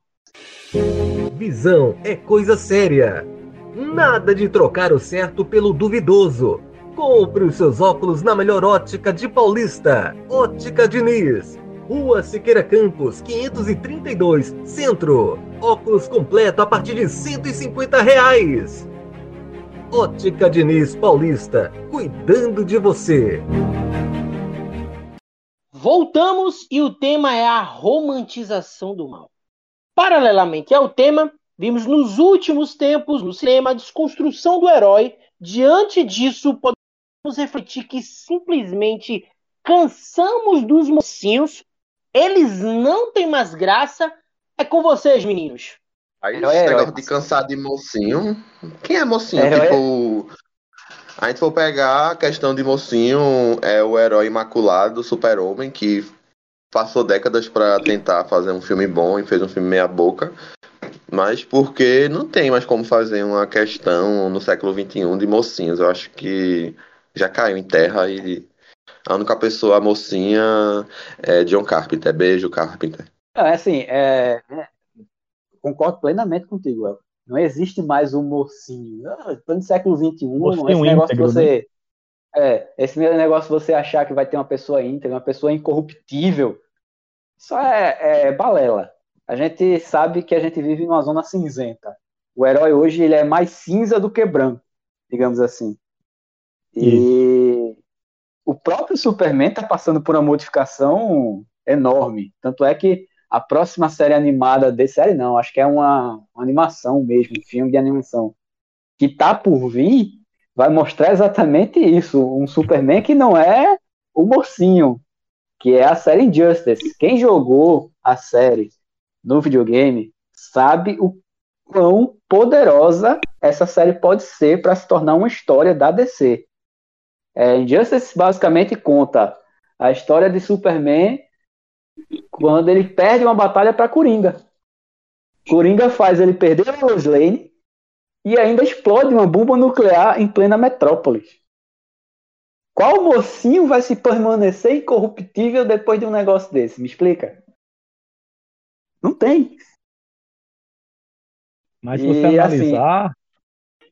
Visão é coisa séria. Nada de trocar o certo pelo duvidoso. Compre os seus óculos na melhor ótica de Paulista. Ótica Diniz. Rua Siqueira Campos, 532, Centro. Óculos completo a partir de 150 reais. Ótica Diniz Paulista, cuidando de você. Voltamos e o tema é a romantização do mal. Paralelamente ao tema, vimos nos últimos tempos no cinema a desconstrução do herói. Diante disso, podemos refletir que simplesmente cansamos dos mocinhos, eles não têm mais graça. É com vocês, meninos. Aí Herói esse é herói. negócio de cansar de mocinho. Quem é mocinho? Herói é- tipo. A gente for pegar a questão de mocinho, é o herói imaculado, super-homem, que passou décadas pra tentar fazer um filme bom e fez um filme meia-boca. Mas porque não tem mais como fazer uma questão no século XXI de mocinhos. Eu acho que já caiu em terra e a única pessoa mocinha é John Carpenter. Beijo, Carpenter. Não, é assim, é, é, concordo plenamente contigo, El. Não existe mais o mocinho. Ah, Plano do século XXI, Mocinho esse negócio íntegro, de você. É, esse negócio você achar que vai ter uma pessoa íntegra, uma pessoa incorruptível. Isso é, é balela. A gente sabe que a gente vive numa zona cinzenta. O herói hoje ele é mais cinza do que branco, digamos assim. E o próprio Superman está passando por uma modificação enorme. Tanto é que a próxima série animada de série não, acho que é uma, uma animação mesmo, um filme de animação que tá por vir, vai mostrar exatamente isso, um Superman que não é o mocinho, que é a série Injustice. Quem jogou a série no videogame sabe o quão poderosa essa série pode ser para se tornar uma história da DC. É, Injustice basicamente conta a história de Superman quando ele perde uma batalha para Coringa. Coringa faz ele perder a Lois Lane e ainda explode uma bomba nuclear em plena metrópole. Qual mocinho vai se permanecer incorruptível depois de um negócio desse? Me explica. Não tem. Mas se você assim- analisar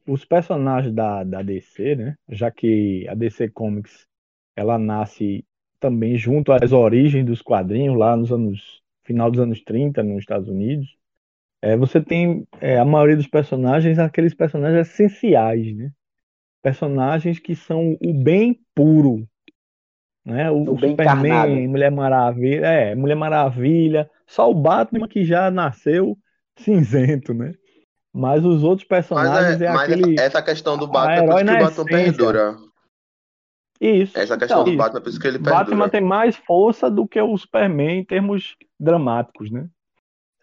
os personagens da, da DC, né? Já que a DC Comics ela nasce também junto às origens dos quadrinhos lá nos anos final dos anos 30 nos Estados Unidos. É, você tem é, a maioria dos personagens aqueles personagens essenciais, né? Personagens que são o bem puro, né? O, O Superman, encarnado. Mulher Maravilha, é, Mulher Maravilha, só o Batman que já nasceu cinzento, né? Mas os outros Mas, personagens é, é mas aquele essa, essa questão do Batman, é por isso que o Batman essência. perdura. isso. Essa questão Então, do. Batman, é por isso que ele Batman perdura. tem mais força do que o Superman em termos dramáticos, né?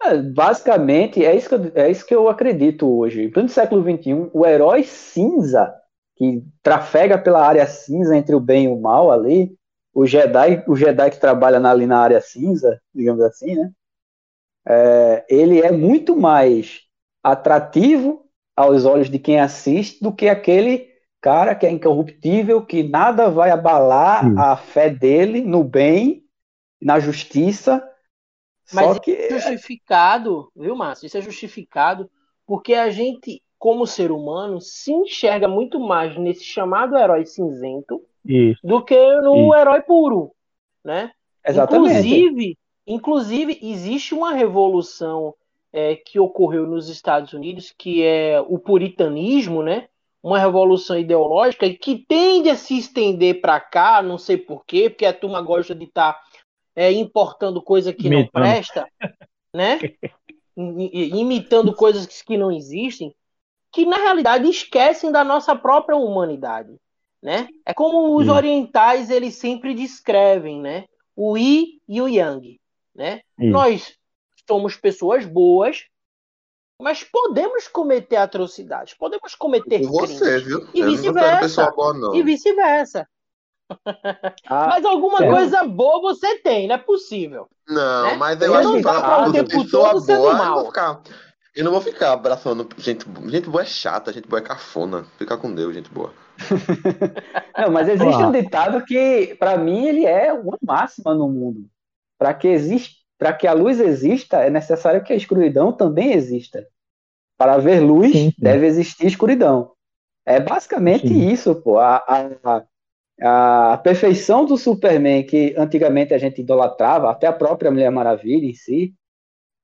É, basicamente, é isso, que eu, é isso que eu acredito hoje. Em pleno século XXI, o herói cinza, que trafega pela área cinza entre o bem e o mal ali, o Jedi, o Jedi que trabalha na- ali na área cinza, digamos assim, né? É, ele é muito mais atrativo aos olhos de quem assiste do que aquele cara que é incorruptível, que nada vai abalar Sim. a fé dele no bem, na justiça. Mas Só isso que é justificado, viu, Márcio? Isso é justificado porque a gente, como ser humano, se enxerga muito mais nesse chamado herói cinzento Isso. do que no Isso. herói puro, né? exatamente. Inclusive, inclusive existe uma revolução é, que ocorreu nos Estados Unidos, que é o puritanismo, né? Uma revolução ideológica que tende a se estender para cá, não sei porquê, porque a turma gosta de estar importando coisa que não presta, né? Imitando coisas que não existem, que na realidade esquecem da nossa própria humanidade, né? É como os Sim. orientais eles sempre descrevem, né? O Yi e o Yang, né? Isso. Nós somos pessoas boas, mas podemos cometer atrocidades, podemos cometer Com você, crimes viu? E vice-versa. e vice-versa. Ah, Mas alguma é. coisa boa você tem, não é possível. Não, né? mas eu Eu acho não que por o tempo pessoa todo sendo boa, eu não mal. Eu não vou ficar abraçando gente. Gente boa é chata, gente boa é cafona. Fica com Deus, gente boa. Não, mas existe Ah. um ditado que, para mim, ele é uma máxima no mundo. Para que existe, para que a luz exista, é necessário que a escuridão também exista. Para haver luz, Sim, sim. deve existir escuridão. É basicamente Sim. isso, pô. A, a, a, a perfeição do Superman que antigamente a gente idolatrava, até a própria Mulher Maravilha em si,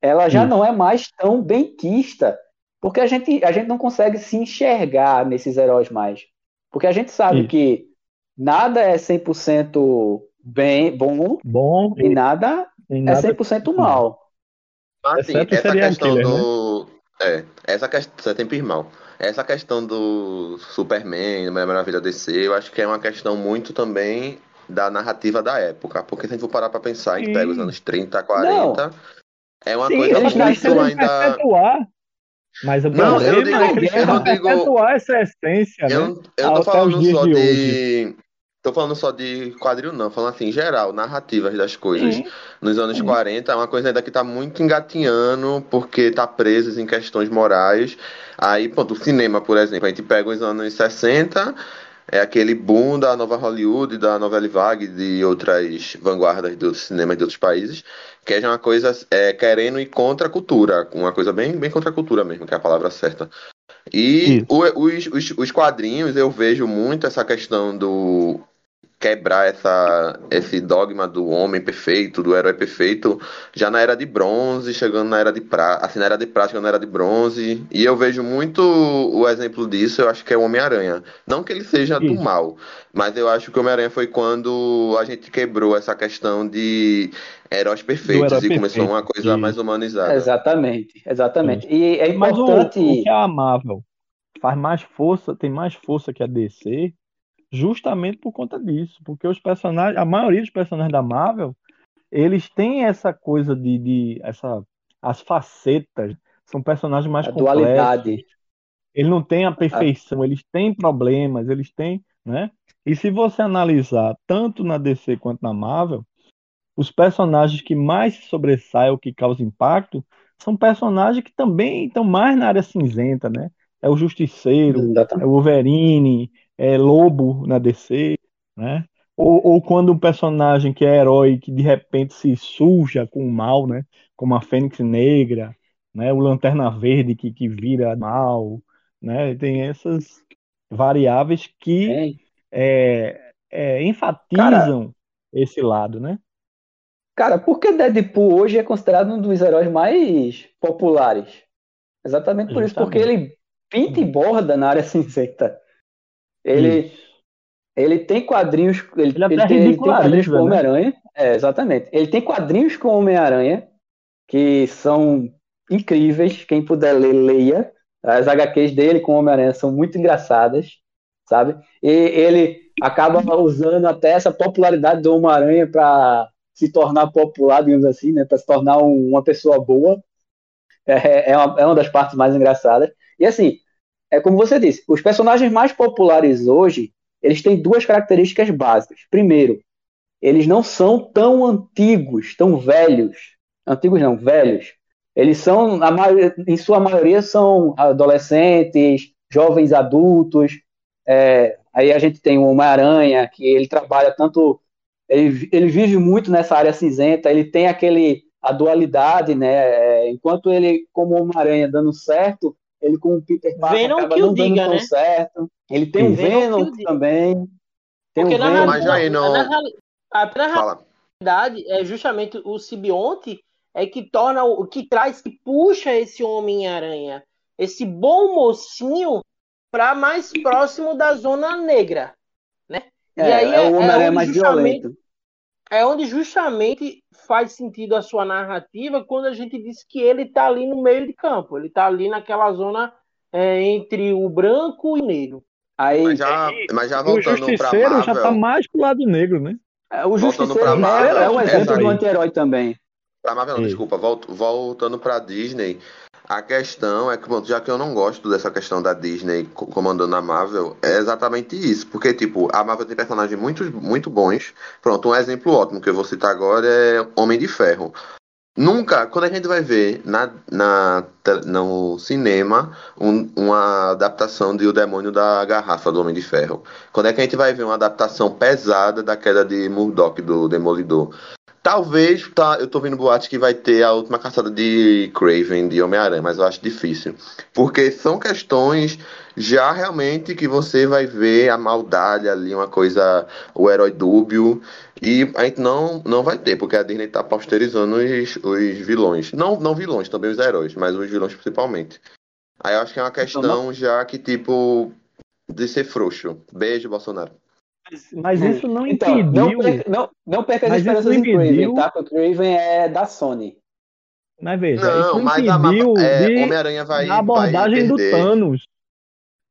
ela já não é mais tão benquista, porque a gente, a gente não consegue se enxergar nesses heróis mais. Porque a gente sabe que nada é 100% bem, bom Bom, e nada tem é nada 100% mal. Mas assim, essa questão killer, do. É, essa questão. Você tem irmão. Essa questão do Superman, Mulher Maravilha DC, eu acho que é uma questão muito também da narrativa da época. Porque se a gente for parar pra pensar, a gente pega os anos 30, 40. É uma Sim, coisa eles muito ainda. perpetuar. Mas o Não, eu problema digo- é que eu não digo- perpetuar essa essência, Eu, né? não- eu não tô falando só de de. Tô falando só de quadril, não. Falando assim, geral, narrativas das coisas. Nos anos Sim. 40 é uma coisa ainda que tá muito engatinhando, porque tá preso em questões morais. Aí, pronto, o cinema, por exemplo, a gente pega os anos 60, é aquele boom da nova Hollywood, da novela vague, de outras vanguardas dos cinemas de outros países, que é uma coisa é, querendo ir contra a cultura, uma coisa bem, bem contra a cultura mesmo, que é a palavra certa. E o- os, os, os quadrinhos, eu vejo muito essa questão do quebrar essa, esse dogma do homem perfeito, do herói perfeito, já na era de bronze, chegando na era de prata, assim, na era de prata, chegando na era de bronze. E eu vejo muito o exemplo disso, eu acho que é o Homem-Aranha. Não que ele seja do mal, mas eu acho que o Homem-Aranha foi quando a gente quebrou essa questão de heróis perfeitos herói e começou perfeito, uma coisa isso. mais humanizada. Exatamente, exatamente. E é Mas o, importante. o que a Marvel faz mais força, tem mais força que a DC, justamente por conta disso. Porque os personagens, a maioria dos personagens da Marvel, eles têm essa coisa de, de essa, as facetas, são personagens mais A complexos. dualidade. Ele não tem a perfeição, eles têm problemas, eles têm, né? E se você analisar tanto na DC quanto na Marvel, os personagens que mais se sobressaem ou que causam impacto são personagens que também estão mais na área cinzenta, né? É o Justiceiro, Exatamente. é o Wolverine, é Lobo na DC, né? Ou, ou quando um personagem que é herói que de repente se suja com o mal, né? Como a Fênix Negra, né? O Lanterna Verde que, que vira mal, né? Tem essas variáveis que é, é, enfatizam esse lado, né? Cara, por que Deadpool hoje é considerado um dos heróis mais populares? Exatamente por isso, porque Justamente. ele pinta e borda na área cinzenta. Ele, Isso. ele tem quadrinhos, ele, Ele até ele tem, ele tem quadrinhos com né? Homem-Aranha. É, exatamente. Ele tem quadrinhos com Homem-Aranha que são incríveis. Quem puder ler, leia. As HQs dele com Homem-Aranha são muito engraçadas, sabe? E ele acaba usando até essa popularidade do Homem-Aranha para se tornar popular, digamos assim, né? Para se tornar um- uma pessoa boa. É, é, uma, é uma das partes mais engraçadas. E assim, é como você disse, os personagens mais populares hoje, eles têm duas características básicas. Primeiro, eles não são tão antigos, tão velhos. Antigos não, velhos. Eles são, maioria, em sua maioria, são adolescentes, jovens adultos, É, aí a gente tem o Homem-Aranha, que ele trabalha tanto. Ele, ele vive muito nessa área cinzenta, ele tem aquele. a dualidade, né? É, enquanto ele, como Homem-Aranha, dando certo, ele com o Peter Parker Venom acaba que o não dando diga, tão né? certo. Ele tem o Venom Venom, que também. Tem Porque o na, Venom. Mas na, aí não- na, reali- a- na Fala. realidade, é justamente o simbionte é que torna o que traz, que puxa esse Homem-Aranha, esse bom mocinho, para mais próximo da zona negra, né? É, e aí é o Homem-Aranha onde mais justamente- violento. É onde justamente faz sentido a sua narrativa quando a gente diz que ele está ali no meio de campo, ele está ali naquela zona é, entre o branco e o negro. Aí, Mas já, mas já E o voltando pra Justiceiro Marvel, já tá mais pro lado negro, né? é, o voltando Justiceiro é, Marvel, é um exemplo do anti-herói também. Pra Marvel, não, desculpa, volt- voltando pra Disney, a questão é que, pronto, já que eu não gosto dessa questão da Disney co- comandando a Marvel, é exatamente isso. Porque, tipo, a Marvel tem personagens muito, muito bons. Pronto, um exemplo ótimo que eu vou citar agora é Homem de Ferro. Nunca, quando a gente vai ver na, na, no cinema um- uma adaptação de O Demônio da Garrafa do Homem de Ferro, quando é que a gente vai ver uma adaptação pesada da queda de Murdoch do Demolidor? Talvez, tá, eu tô vendo boatos que vai ter a última caçada de Craven, de Homem-Aranha, mas eu acho difícil. Porque são questões já realmente que você vai ver a maldade ali, uma coisa, o herói dúbio, e a gente não, não vai ter, porque a Disney tá posterizando os, os vilões. Não, não vilões, também os heróis, mas os vilões principalmente. Aí eu acho que é uma questão já que, tipo, de ser frouxo. Beijo, Bolsonaro. Mas Hum. isso não Então, não, impediu. perca, não, não perca as Mas isso esperanças não em Craven, tá? Porque o Craven é da Sony. Mas veja, isso Não, não mas a impediu é, de, Homem-Aranha vai, a abordagem vai do. Thanos.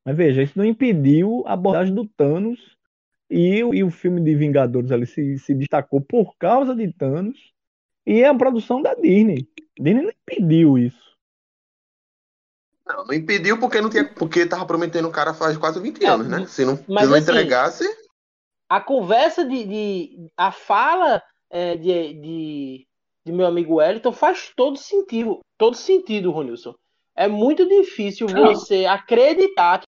Mas veja, isso não impediu a abordagem do Thanos e, o- e o filme de Vingadores ali se, se destacou por causa de Thanos e é a produção da Disney. Disney não impediu isso. Não, não impediu porque não tinha, porque tava prometendo o cara faz quase 20 É, anos, né? Se não, mas se não assim, entregasse, a conversa de, de- a fala é, de, de, de meu amigo Wellington faz todo sentido, todo sentido, Ronilson. É muito difícil você acreditar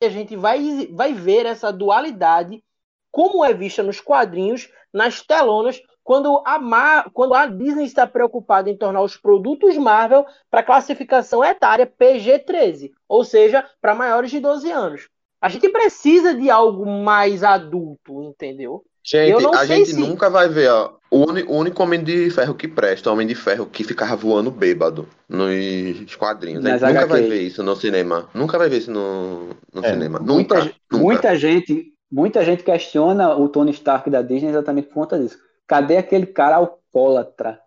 que a gente vai, vai ver essa dualidade como é vista nos quadrinhos, nas telonas, quando a, Mar, quando a Disney está preocupada em tornar os produtos Marvel para classificação etária PG-13, ou seja, para maiores de 12 anos. A gente precisa de algo mais adulto, entendeu? gente, a gente se- nunca vai ver, ó, o, único Homem de Ferro que presta, o Homem de Ferro que ficava voando bêbado nos quadrinhos. A gente Nas nunca vai ver isso no cinema. Nunca vai ver isso no, no É, cinema. Muita, Nunca, nunca. muita gente, muita gente questiona o Tony Stark da Disney exatamente por conta disso. Cadê aquele cara alcoólatra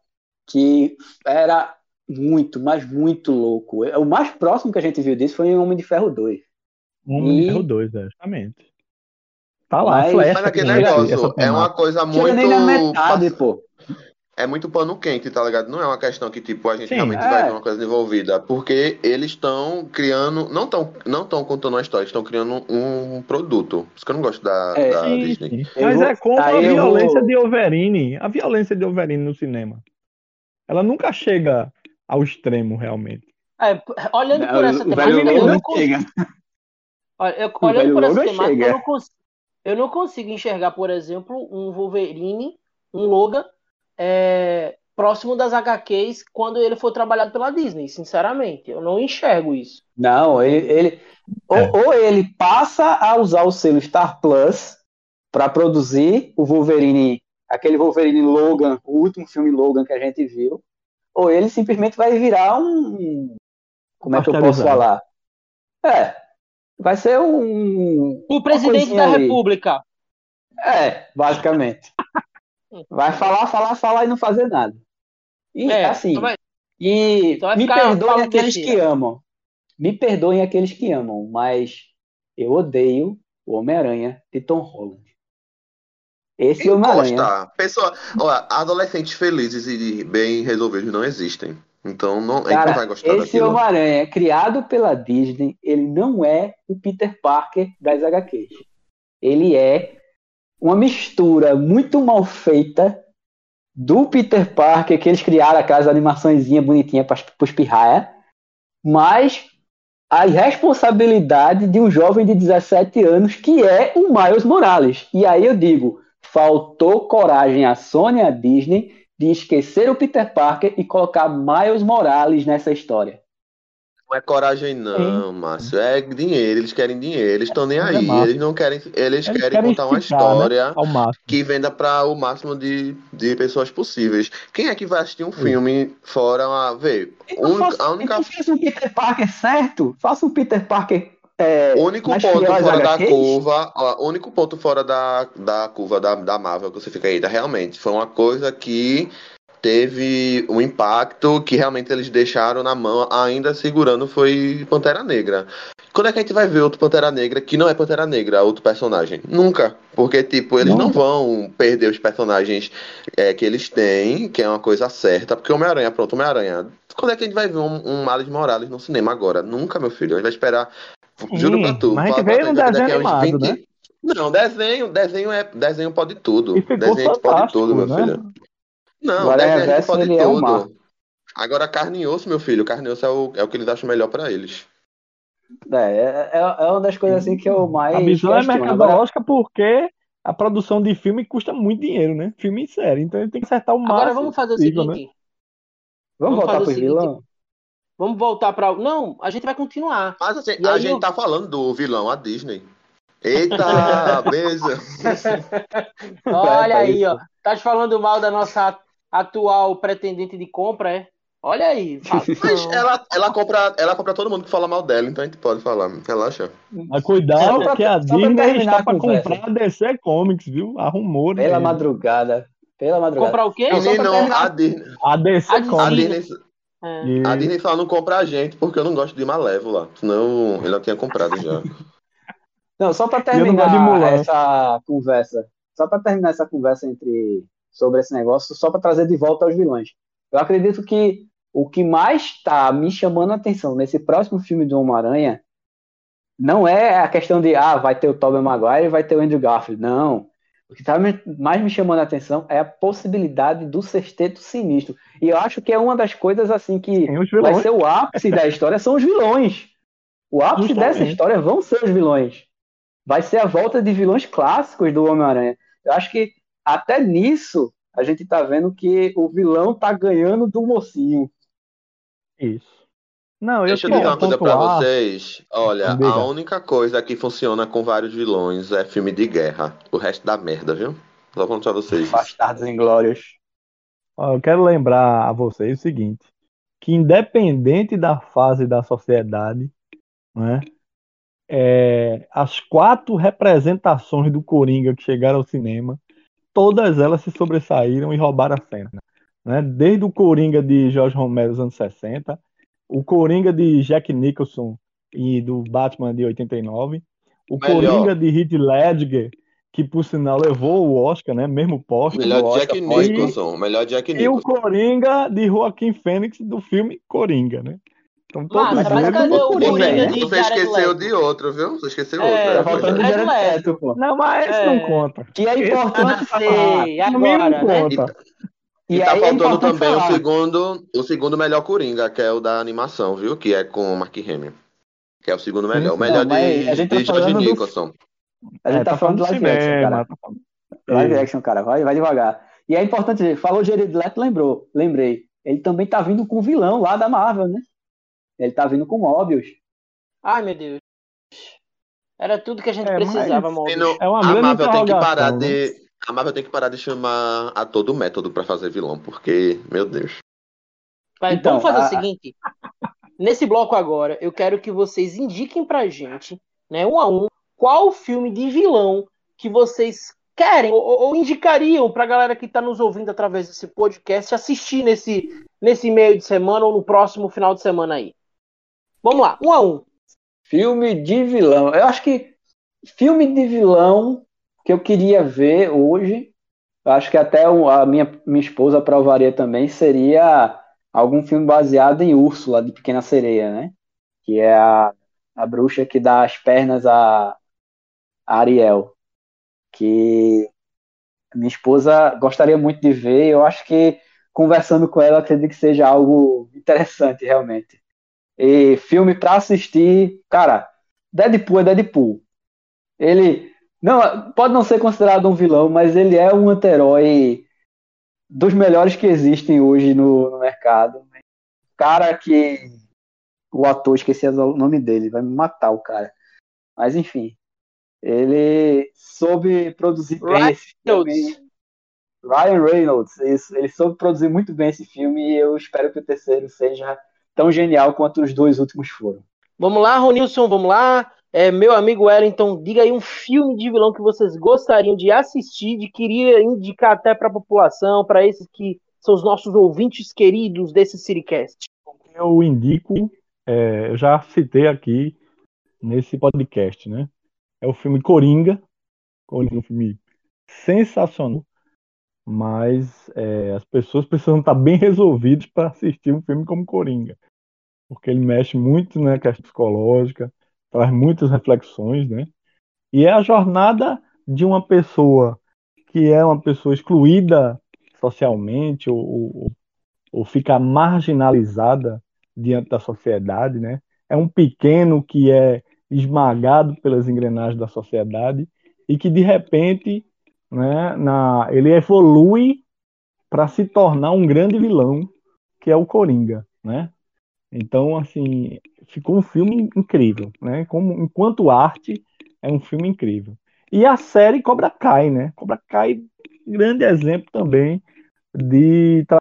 que era muito, mas muito louco? O mais próximo que a gente viu disso foi em Homem de Ferro 2. Um E- de Ferro 2, é, justamente. Tá lá, Mas- a flecha. Mas aquele esse- negócio é uma coisa Chega muito. nem na metade, pô. É muito pano quente, tá ligado? Não é uma questão que, tipo, a gente Sim, realmente é. vai ver uma coisa envolvida. Porque eles estão criando. Não estão não tão contando uma história, estão criando um produto. Por isso que eu não gosto da, É, da Sim, Disney. sim. Mas vou- é como a aí eu violência vou- de Wolverine. A violência de Wolverine no cinema. Ela nunca chega ao extremo, realmente. É, olhando por essa o velho eu Logan não chega. Olha, eu- olhando por essa temática, eu não, cons- eu não consigo enxergar, por exemplo, um Wolverine, um Logan, é, próximo das HQs quando ele for trabalhado pela Disney, sinceramente. Eu não enxergo isso. Não, ele, ele ou, É. ou ele passa a usar o selo Star Plus para produzir o Wolverine, aquele Wolverine Logan, o último filme Logan que a gente viu, ou ele simplesmente vai virar um, como é que eu posso falar? É, vai ser um O presidente da ali. República. É, basicamente. Vai falar, falar, falar e não fazer nada. E É, assim, só vai- e vai me perdoem aqueles que amam. Me perdoem aqueles que amam, mas eu odeio o Homem-Aranha de Tom Holland. Esse Homem-Aranha. Pessoa, olha, adolescentes felizes e bem resolvidos não existem. Então não, a gente não vai Cara, gostar esse daquilo. Homem-Aranha, criado pela Disney, ele não é o Peter Parker das HQs. Ele é uma mistura muito mal feita do Peter Parker, que eles criaram aquelas animaçõezinhas bonitinhas para os pirraia, mas a responsabilidade de um jovem de 17 anos que é o Miles Morales. E aí eu digo, faltou coragem à Sony e à Disney de esquecer o Peter Parker e colocar Miles Morales nessa história. Não é coragem, não, Márcio. É dinheiro. Eles querem dinheiro. Eles estão nem É aí. massa. Eles não querem. Eles, Eles querem, querem contar uma né? história máximo. que venda para o máximo de, de pessoas possíveis. Quem é que vai assistir um filme fora uma. Vê, Então, única- faça, a única. então faça um Peter Parker certo. Faça um Peter Parker. É, O único ponto fora da HQs. curva, ó, único ponto fora da, da curva da, da Marvel que você fica aí, realmente, foi uma coisa que teve um impacto que realmente eles deixaram na mão, ainda segurando, foi Pantera Negra. Quando é que a gente vai ver outro Pantera Negra que não é Pantera Negra, outro personagem? Nunca. Porque, tipo, eles não Nunca. vão perder os personagens é, que eles têm, que é uma coisa certa. Porque Homem-Aranha, pronto, Homem-Aranha. Quando é que a gente vai ver um, um Miles Morales no cinema agora? Nunca, meu filho. A gente vai esperar. Juro pra tu. mas a gente veio no desenho animado, né? Não, desenho, desenho é, desenho pode tudo. E desenho pode tudo, meu né? filho. Não, O Aranha desenho pode é um tudo. marco. Agora carne e osso, meu filho, carne e osso é o, é o que eles acham melhor pra eles. É, é, é uma das coisas assim que eu mais. A visão é questiono. Agora, mercadológica porque a produção de filme custa muito dinheiro, né? Filme e série. Então ele tem que acertar o máximo Agora vamos fazer o né? seguinte. vamos vamos voltar pro vilão? Vamos voltar pra. Não, a gente vai continuar. Mas assim, a aí gente eu- tá falando do vilão, a Disney. Eita, beijo. Olha É, aí, isso. ó. Tá te falando mal da nossa atual pretendente de compra, é? Olha aí. Mas ela, ela, compra, ela compra todo mundo que fala mal dela, então a gente pode falar. Relaxa. Mas cuidado, pra- que a Disney está a para comprar a DC Comics, viu? Arrumou, né? Pela madrugada. Pela madrugada. Comprar o quê? Não, Menino, a Disney, A DC A a Comics. Disney, É. E- a Disney só não compra a gente porque eu não gosto de Malévola. Senão ele já tinha comprado já. Não, só para não terminar essa conversa, só para terminar essa conversa entre sobre esse negócio, só para trazer de volta aos vilões. Eu acredito que o que mais está me chamando a atenção nesse próximo filme do Homem-Aranha não é a questão de ah, vai ter o Tobey Maguire e vai ter o Andrew Garfield. Não. O que está mais me chamando a atenção é a possibilidade do sexteto sinistro. E eu acho que é uma das coisas assim que vai ser o ápice da história são os vilões. O ápice Justamente. dessa história vão ser os vilões. Vai ser a volta de vilões clássicos do Homem-Aranha. Eu acho que até nisso a gente tá vendo que o vilão tá ganhando do mocinho. Isso. Não, eu Deixa eu dizer uma coisa pra pontuar- vocês. Olha, Diga. a única coisa que funciona com vários vilões é filme de guerra. O resto dá merda, viu? Só falando pra vocês. Bastardos Inglórios. Eu quero lembrar a vocês o seguinte, que independente da fase da sociedade, né, é, as quatro representações do Coringa que chegaram ao cinema, todas elas se sobressaíram e roubaram a cena. Né? Desde o Coringa de Jorge Romero dos anos 60, o Coringa de Jack Nicholson e do Batman de 89, o Melhor. Coringa de Heath Ledger, que por sinal levou o Oscar, né, mesmo póstumo, Melhor Oscar, Jack Nicholson. Melhor Jack e o Nicholson. Coringa de Joaquim Fênix do filme Coringa, né? Então todos Massa, mas eles- cadê o Coringa, né? de Você esqueceu de outro, viu? Você esqueceu É, outro. É, Jared Leto. Leto, pô. Não, mas esse É. não conta. Que é importante não mínimo agora, né? conta. E, E tá aí é faltando importante também o segundo, o segundo melhor Coringa, que é o da animação, viu? Que é com o Mark Hamill. Que é o segundo melhor. sim. O melhor Não, mas de, a gente tá de George falando do- Nicholson. A gente É, tá, falando de live action, cara. tá Live É. action, cara. Vai, vai devagar. E é importante dizer, falou Jared Leto, lembrou. Lembrei. Ele também tá vindo com o vilão lá da Marvel, né? Ele tá vindo com Mobius. Ai, meu Deus. Era tudo que a gente É, mas- precisava, E Mobius. no- É uma a Marvel tem que parar né? de. A Marvel tem que parar de chamar a todo método pra fazer vilão, porque, meu Deus. Mas Então, vamos fazer a- o seguinte. Nesse bloco agora, eu quero que vocês indiquem pra gente, né, um a um, qual filme de vilão que vocês querem ou, ou indicariam pra galera que tá nos ouvindo através desse podcast assistir nesse, nesse meio de semana ou no próximo final de semana aí. Vamos lá, um a um. Filme de vilão. Eu acho que filme de vilão que eu queria ver hoje, acho que até a minha, minha esposa aprovaria também, seria algum filme baseado em Úrsula, de Pequena Sereia, né? Que é a, a bruxa que dá as pernas a, a Ariel. Que minha esposa gostaria muito de ver. Eu acho que conversando com ela, acredito que seja algo interessante, realmente. E filme pra assistir, cara, Deadpool é Deadpool. Ele não pode não ser considerado um vilão, mas ele é um anti-herói dos melhores que existem hoje no, no mercado. Cara que o ator, esqueci o nome dele, vai me matar o cara. Mas enfim, ele soube produzir bem Ryan esse filme. Ryan Reynolds, isso, ele soube produzir muito bem esse filme e eu espero que o terceiro seja tão genial quanto os dois últimos foram. Vamos lá, Ronilson, vamos lá. É, meu amigo Wellington, diga aí um filme de vilão que vocês gostariam de assistir, de queria indicar até para a população, para esses que são os nossos ouvintes queridos desse Siricast. Eu indico, é, eu já citei aqui nesse podcast, né? É o filme Coringa, Coringa é um filme sensacional, mas é, as pessoas precisam estar bem resolvidas para assistir um filme como Coringa, porque ele mexe muito na né, questão psicológica, traz muitas reflexões, né? E é a jornada de uma pessoa que é uma pessoa excluída socialmente ou, ou, ou fica marginalizada diante da sociedade, né? É um pequeno que é esmagado pelas engrenagens da sociedade e que de repente, né, na, ele evolui para se tornar um grande vilão, que é o Coringa, né? Então, assim, ficou um filme incrível, né? Como, enquanto arte, é um filme incrível. E a série Cobra Kai, né? Cobra Kai, grande exemplo também de tra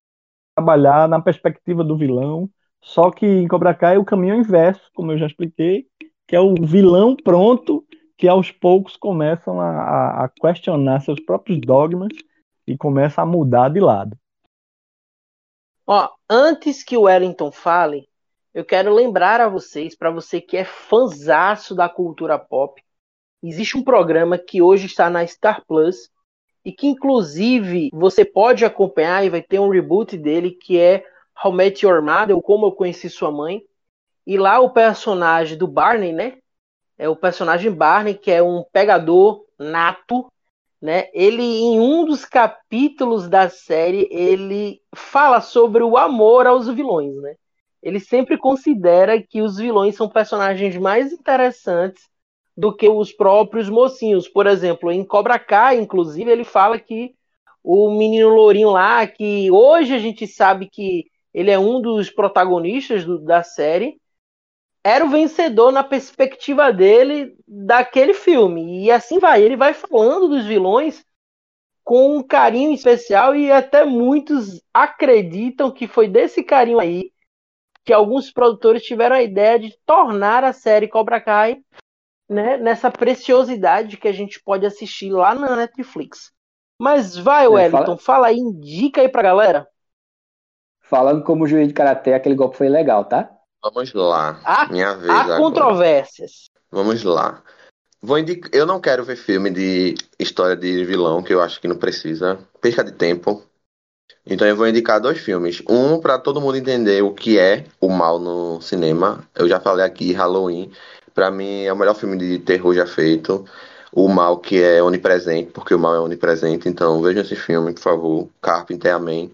trabalhar na perspectiva do vilão, só que em Cobra Kai o caminho é inverso, como eu já expliquei, que é o vilão pronto que aos poucos começam a, a questionar seus próprios dogmas e começa a mudar de lado. Ó, antes que o Wellington fale, eu quero lembrar a vocês, para você que é fanzaço da cultura pop, existe um programa que hoje está na Star Plus e que inclusive você pode acompanhar e vai ter um reboot dele que é How Met Your Mother, ou Como Eu Conheci Sua Mãe. E lá o personagem do Barney, né? É o personagem Barney, que é um pegador nato, né? Ele em um dos capítulos da série, ele fala sobre o amor aos vilões, né? Ele sempre considera que os vilões são personagens mais interessantes do que os próprios mocinhos. Por exemplo, em Cobra Kai, inclusive, ele fala que o menino lourinho lá, que hoje a gente sabe que ele é um dos protagonistas do, da série, era o vencedor na perspectiva dele daquele filme. E assim vai, ele vai falando dos vilões com um carinho especial e até muitos acreditam que foi desse carinho aí que alguns produtores tiveram a ideia de tornar a série Cobra Kai né, nessa preciosidade que a gente pode assistir lá na Netflix. Mas vai, é, Wellington, fala... fala aí, indica aí pra galera. Falando como juiz de karatê, aquele golpe foi legal, tá? Vamos lá. Há, Minha vez há agora. controvérsias. Vamos lá. Vou indicar... Eu não quero ver filme de história de vilão, que eu acho que não precisa. Perca de tempo. Então eu vou indicar dois filmes. Um para todo mundo entender o que é o mal no cinema. Eu já falei aqui, Halloween. Para mim é o melhor filme de terror já feito. O mal que é onipresente, porque o mal é onipresente. Então vejam esse filme, por favor. Carpenter, amém.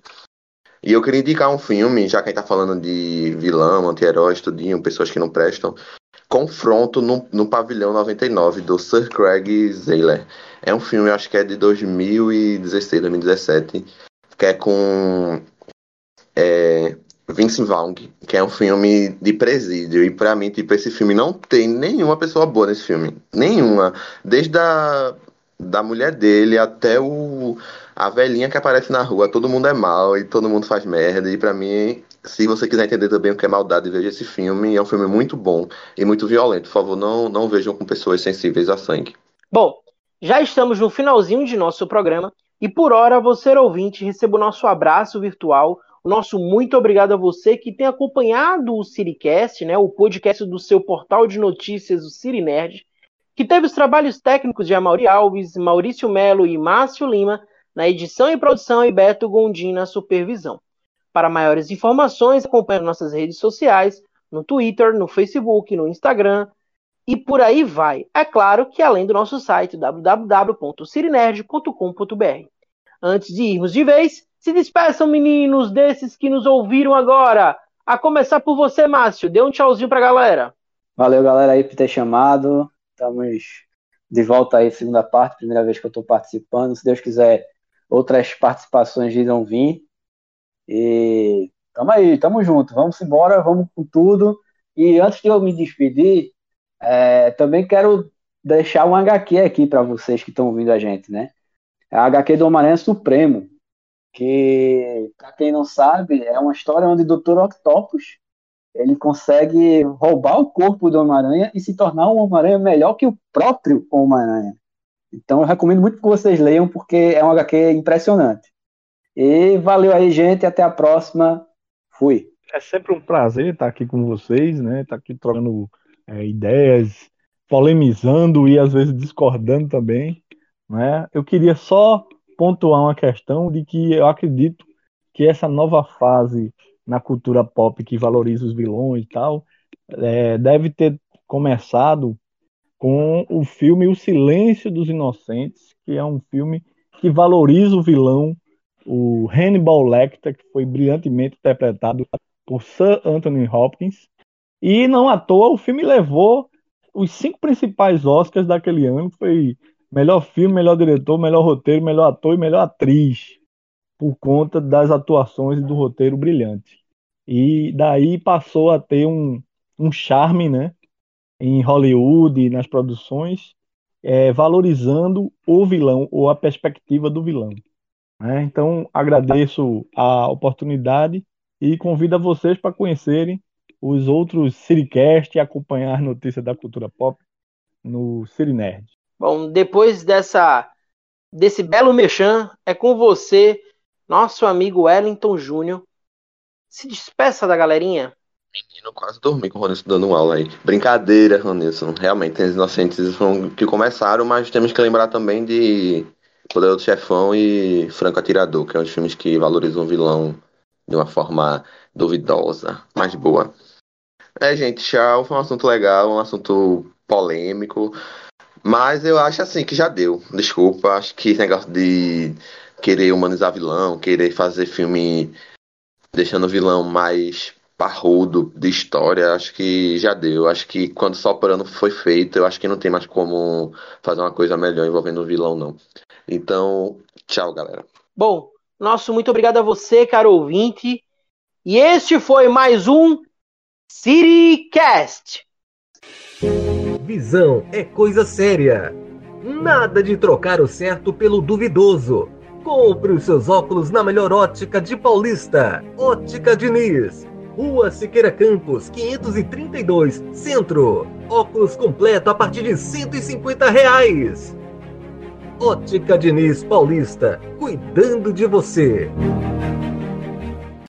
E eu queria indicar um filme, já que a gente tá falando de vilão, anti-herói, estudinho, pessoas que não prestam. Confronto no, no Pavilhão 99, do Sir Craig Zahler. É um filme, acho que é de 2016, 2017 que é com é, Vince Vaughn, que é um filme de presídio. E para mim, tipo, esse filme não tem nenhuma pessoa boa nesse filme. Nenhuma. Desde a da mulher dele até o a velhinha que aparece na rua, todo mundo é mal e todo mundo faz merda. E para mim, se você quiser entender também o que é maldade, veja esse filme. É um filme muito bom e muito violento. Por favor, não, não vejam com pessoas sensíveis a sangue. Bom, já estamos no finalzinho de nosso programa. E por hora, você ouvinte, receba o nosso abraço virtual, o nosso muito obrigado a você que tem acompanhado o Siricast, né, o podcast do seu portal de notícias, o Siri Nerd, que teve os trabalhos técnicos de Amaury Alves, Maurício Melo e Márcio Lima na edição e produção e Beto Gondim na supervisão. Para maiores informações, acompanhe nossas redes sociais, no Twitter, no Facebook, no Instagram, e por aí vai. É claro que além do nosso site www.cirinerd.com.br. Antes de irmos de vez, se despeçam meninos desses que nos ouviram agora. A começar por você, Márcio. Dê um tchauzinho pra galera. Valeu, galera, aí por ter chamado. Estamos de volta aí, segunda parte, primeira vez que eu estou participando. Se Deus quiser, outras participações irão vir. E tamo aí, tamo junto. Vamos embora, vamos com tudo. E antes de eu me despedir, é, também quero deixar um HQ aqui para vocês que estão ouvindo a gente, né? É a HQ do Homem-Aranha Supremo, que, para quem não sabe, é uma história onde o Dr. Octopus ele consegue roubar o corpo do Homem-Aranha e se tornar um Homem-Aranha melhor que o próprio Homem-Aranha. Então eu recomendo muito que vocês leiam, porque é um HQ impressionante. E valeu aí, gente. Até a próxima. Fui. É sempre um prazer estar aqui com vocês, né? Estar aqui trocando é, ideias, polemizando e às vezes discordando também. Né? Eu queria só pontuar uma questão de que eu acredito que essa nova fase na cultura pop que valoriza os vilões e tal é, deve ter começado com o filme O Silêncio dos Inocentes, que é um filme que valoriza o vilão, o Hannibal Lecter, que foi brilhantemente interpretado por Sir Anthony Hopkins. E não à toa, o filme levou os cinco principais Oscars daquele ano, foi melhor filme, melhor diretor, melhor roteiro, melhor ator e melhor atriz, por conta das atuações e do roteiro brilhante. E daí passou a ter um, um charme, né? em Hollywood, nas produções, é, valorizando o vilão ou a perspectiva do vilão. Né? Então, agradeço a oportunidade e convido a vocês para conhecerem os outros Siricast e acompanhar notícias da cultura pop no Nerd. Bom, depois dessa desse belo mechan, é com você, nosso amigo Wellington Júnior. Se despeça da galerinha. Menino, quase dormi com o Ronilson dando aula aí. Brincadeira, Ronilson. Realmente, tem os inocentes que começaram, mas temos que lembrar também de Poderoso Chefão e Franco Atirador, que é os filmes que valorizam o vilão de uma forma duvidosa, mas boa. É, gente, tchau. Foi um assunto legal, um assunto polêmico. Mas eu acho assim que já deu. Desculpa, acho que esse negócio de querer humanizar vilão, querer fazer filme deixando o vilão mais parrudo de história, acho que já deu. Acho que quando Soprano foi feito, eu acho que não tem mais como fazer uma coisa melhor envolvendo o vilão, não. Então, tchau, galera. Bom, nosso muito obrigado a você, caro ouvinte. E este foi mais um CityCast. Visão é coisa séria. Nada de trocar o certo pelo duvidoso. Compre os seus óculos na melhor ótica de Paulista. Ótica Diniz. Rua Siqueira Campos, 532, Centro. Óculos completo a partir de 150 reais. Ótica Diniz Paulista, cuidando de você.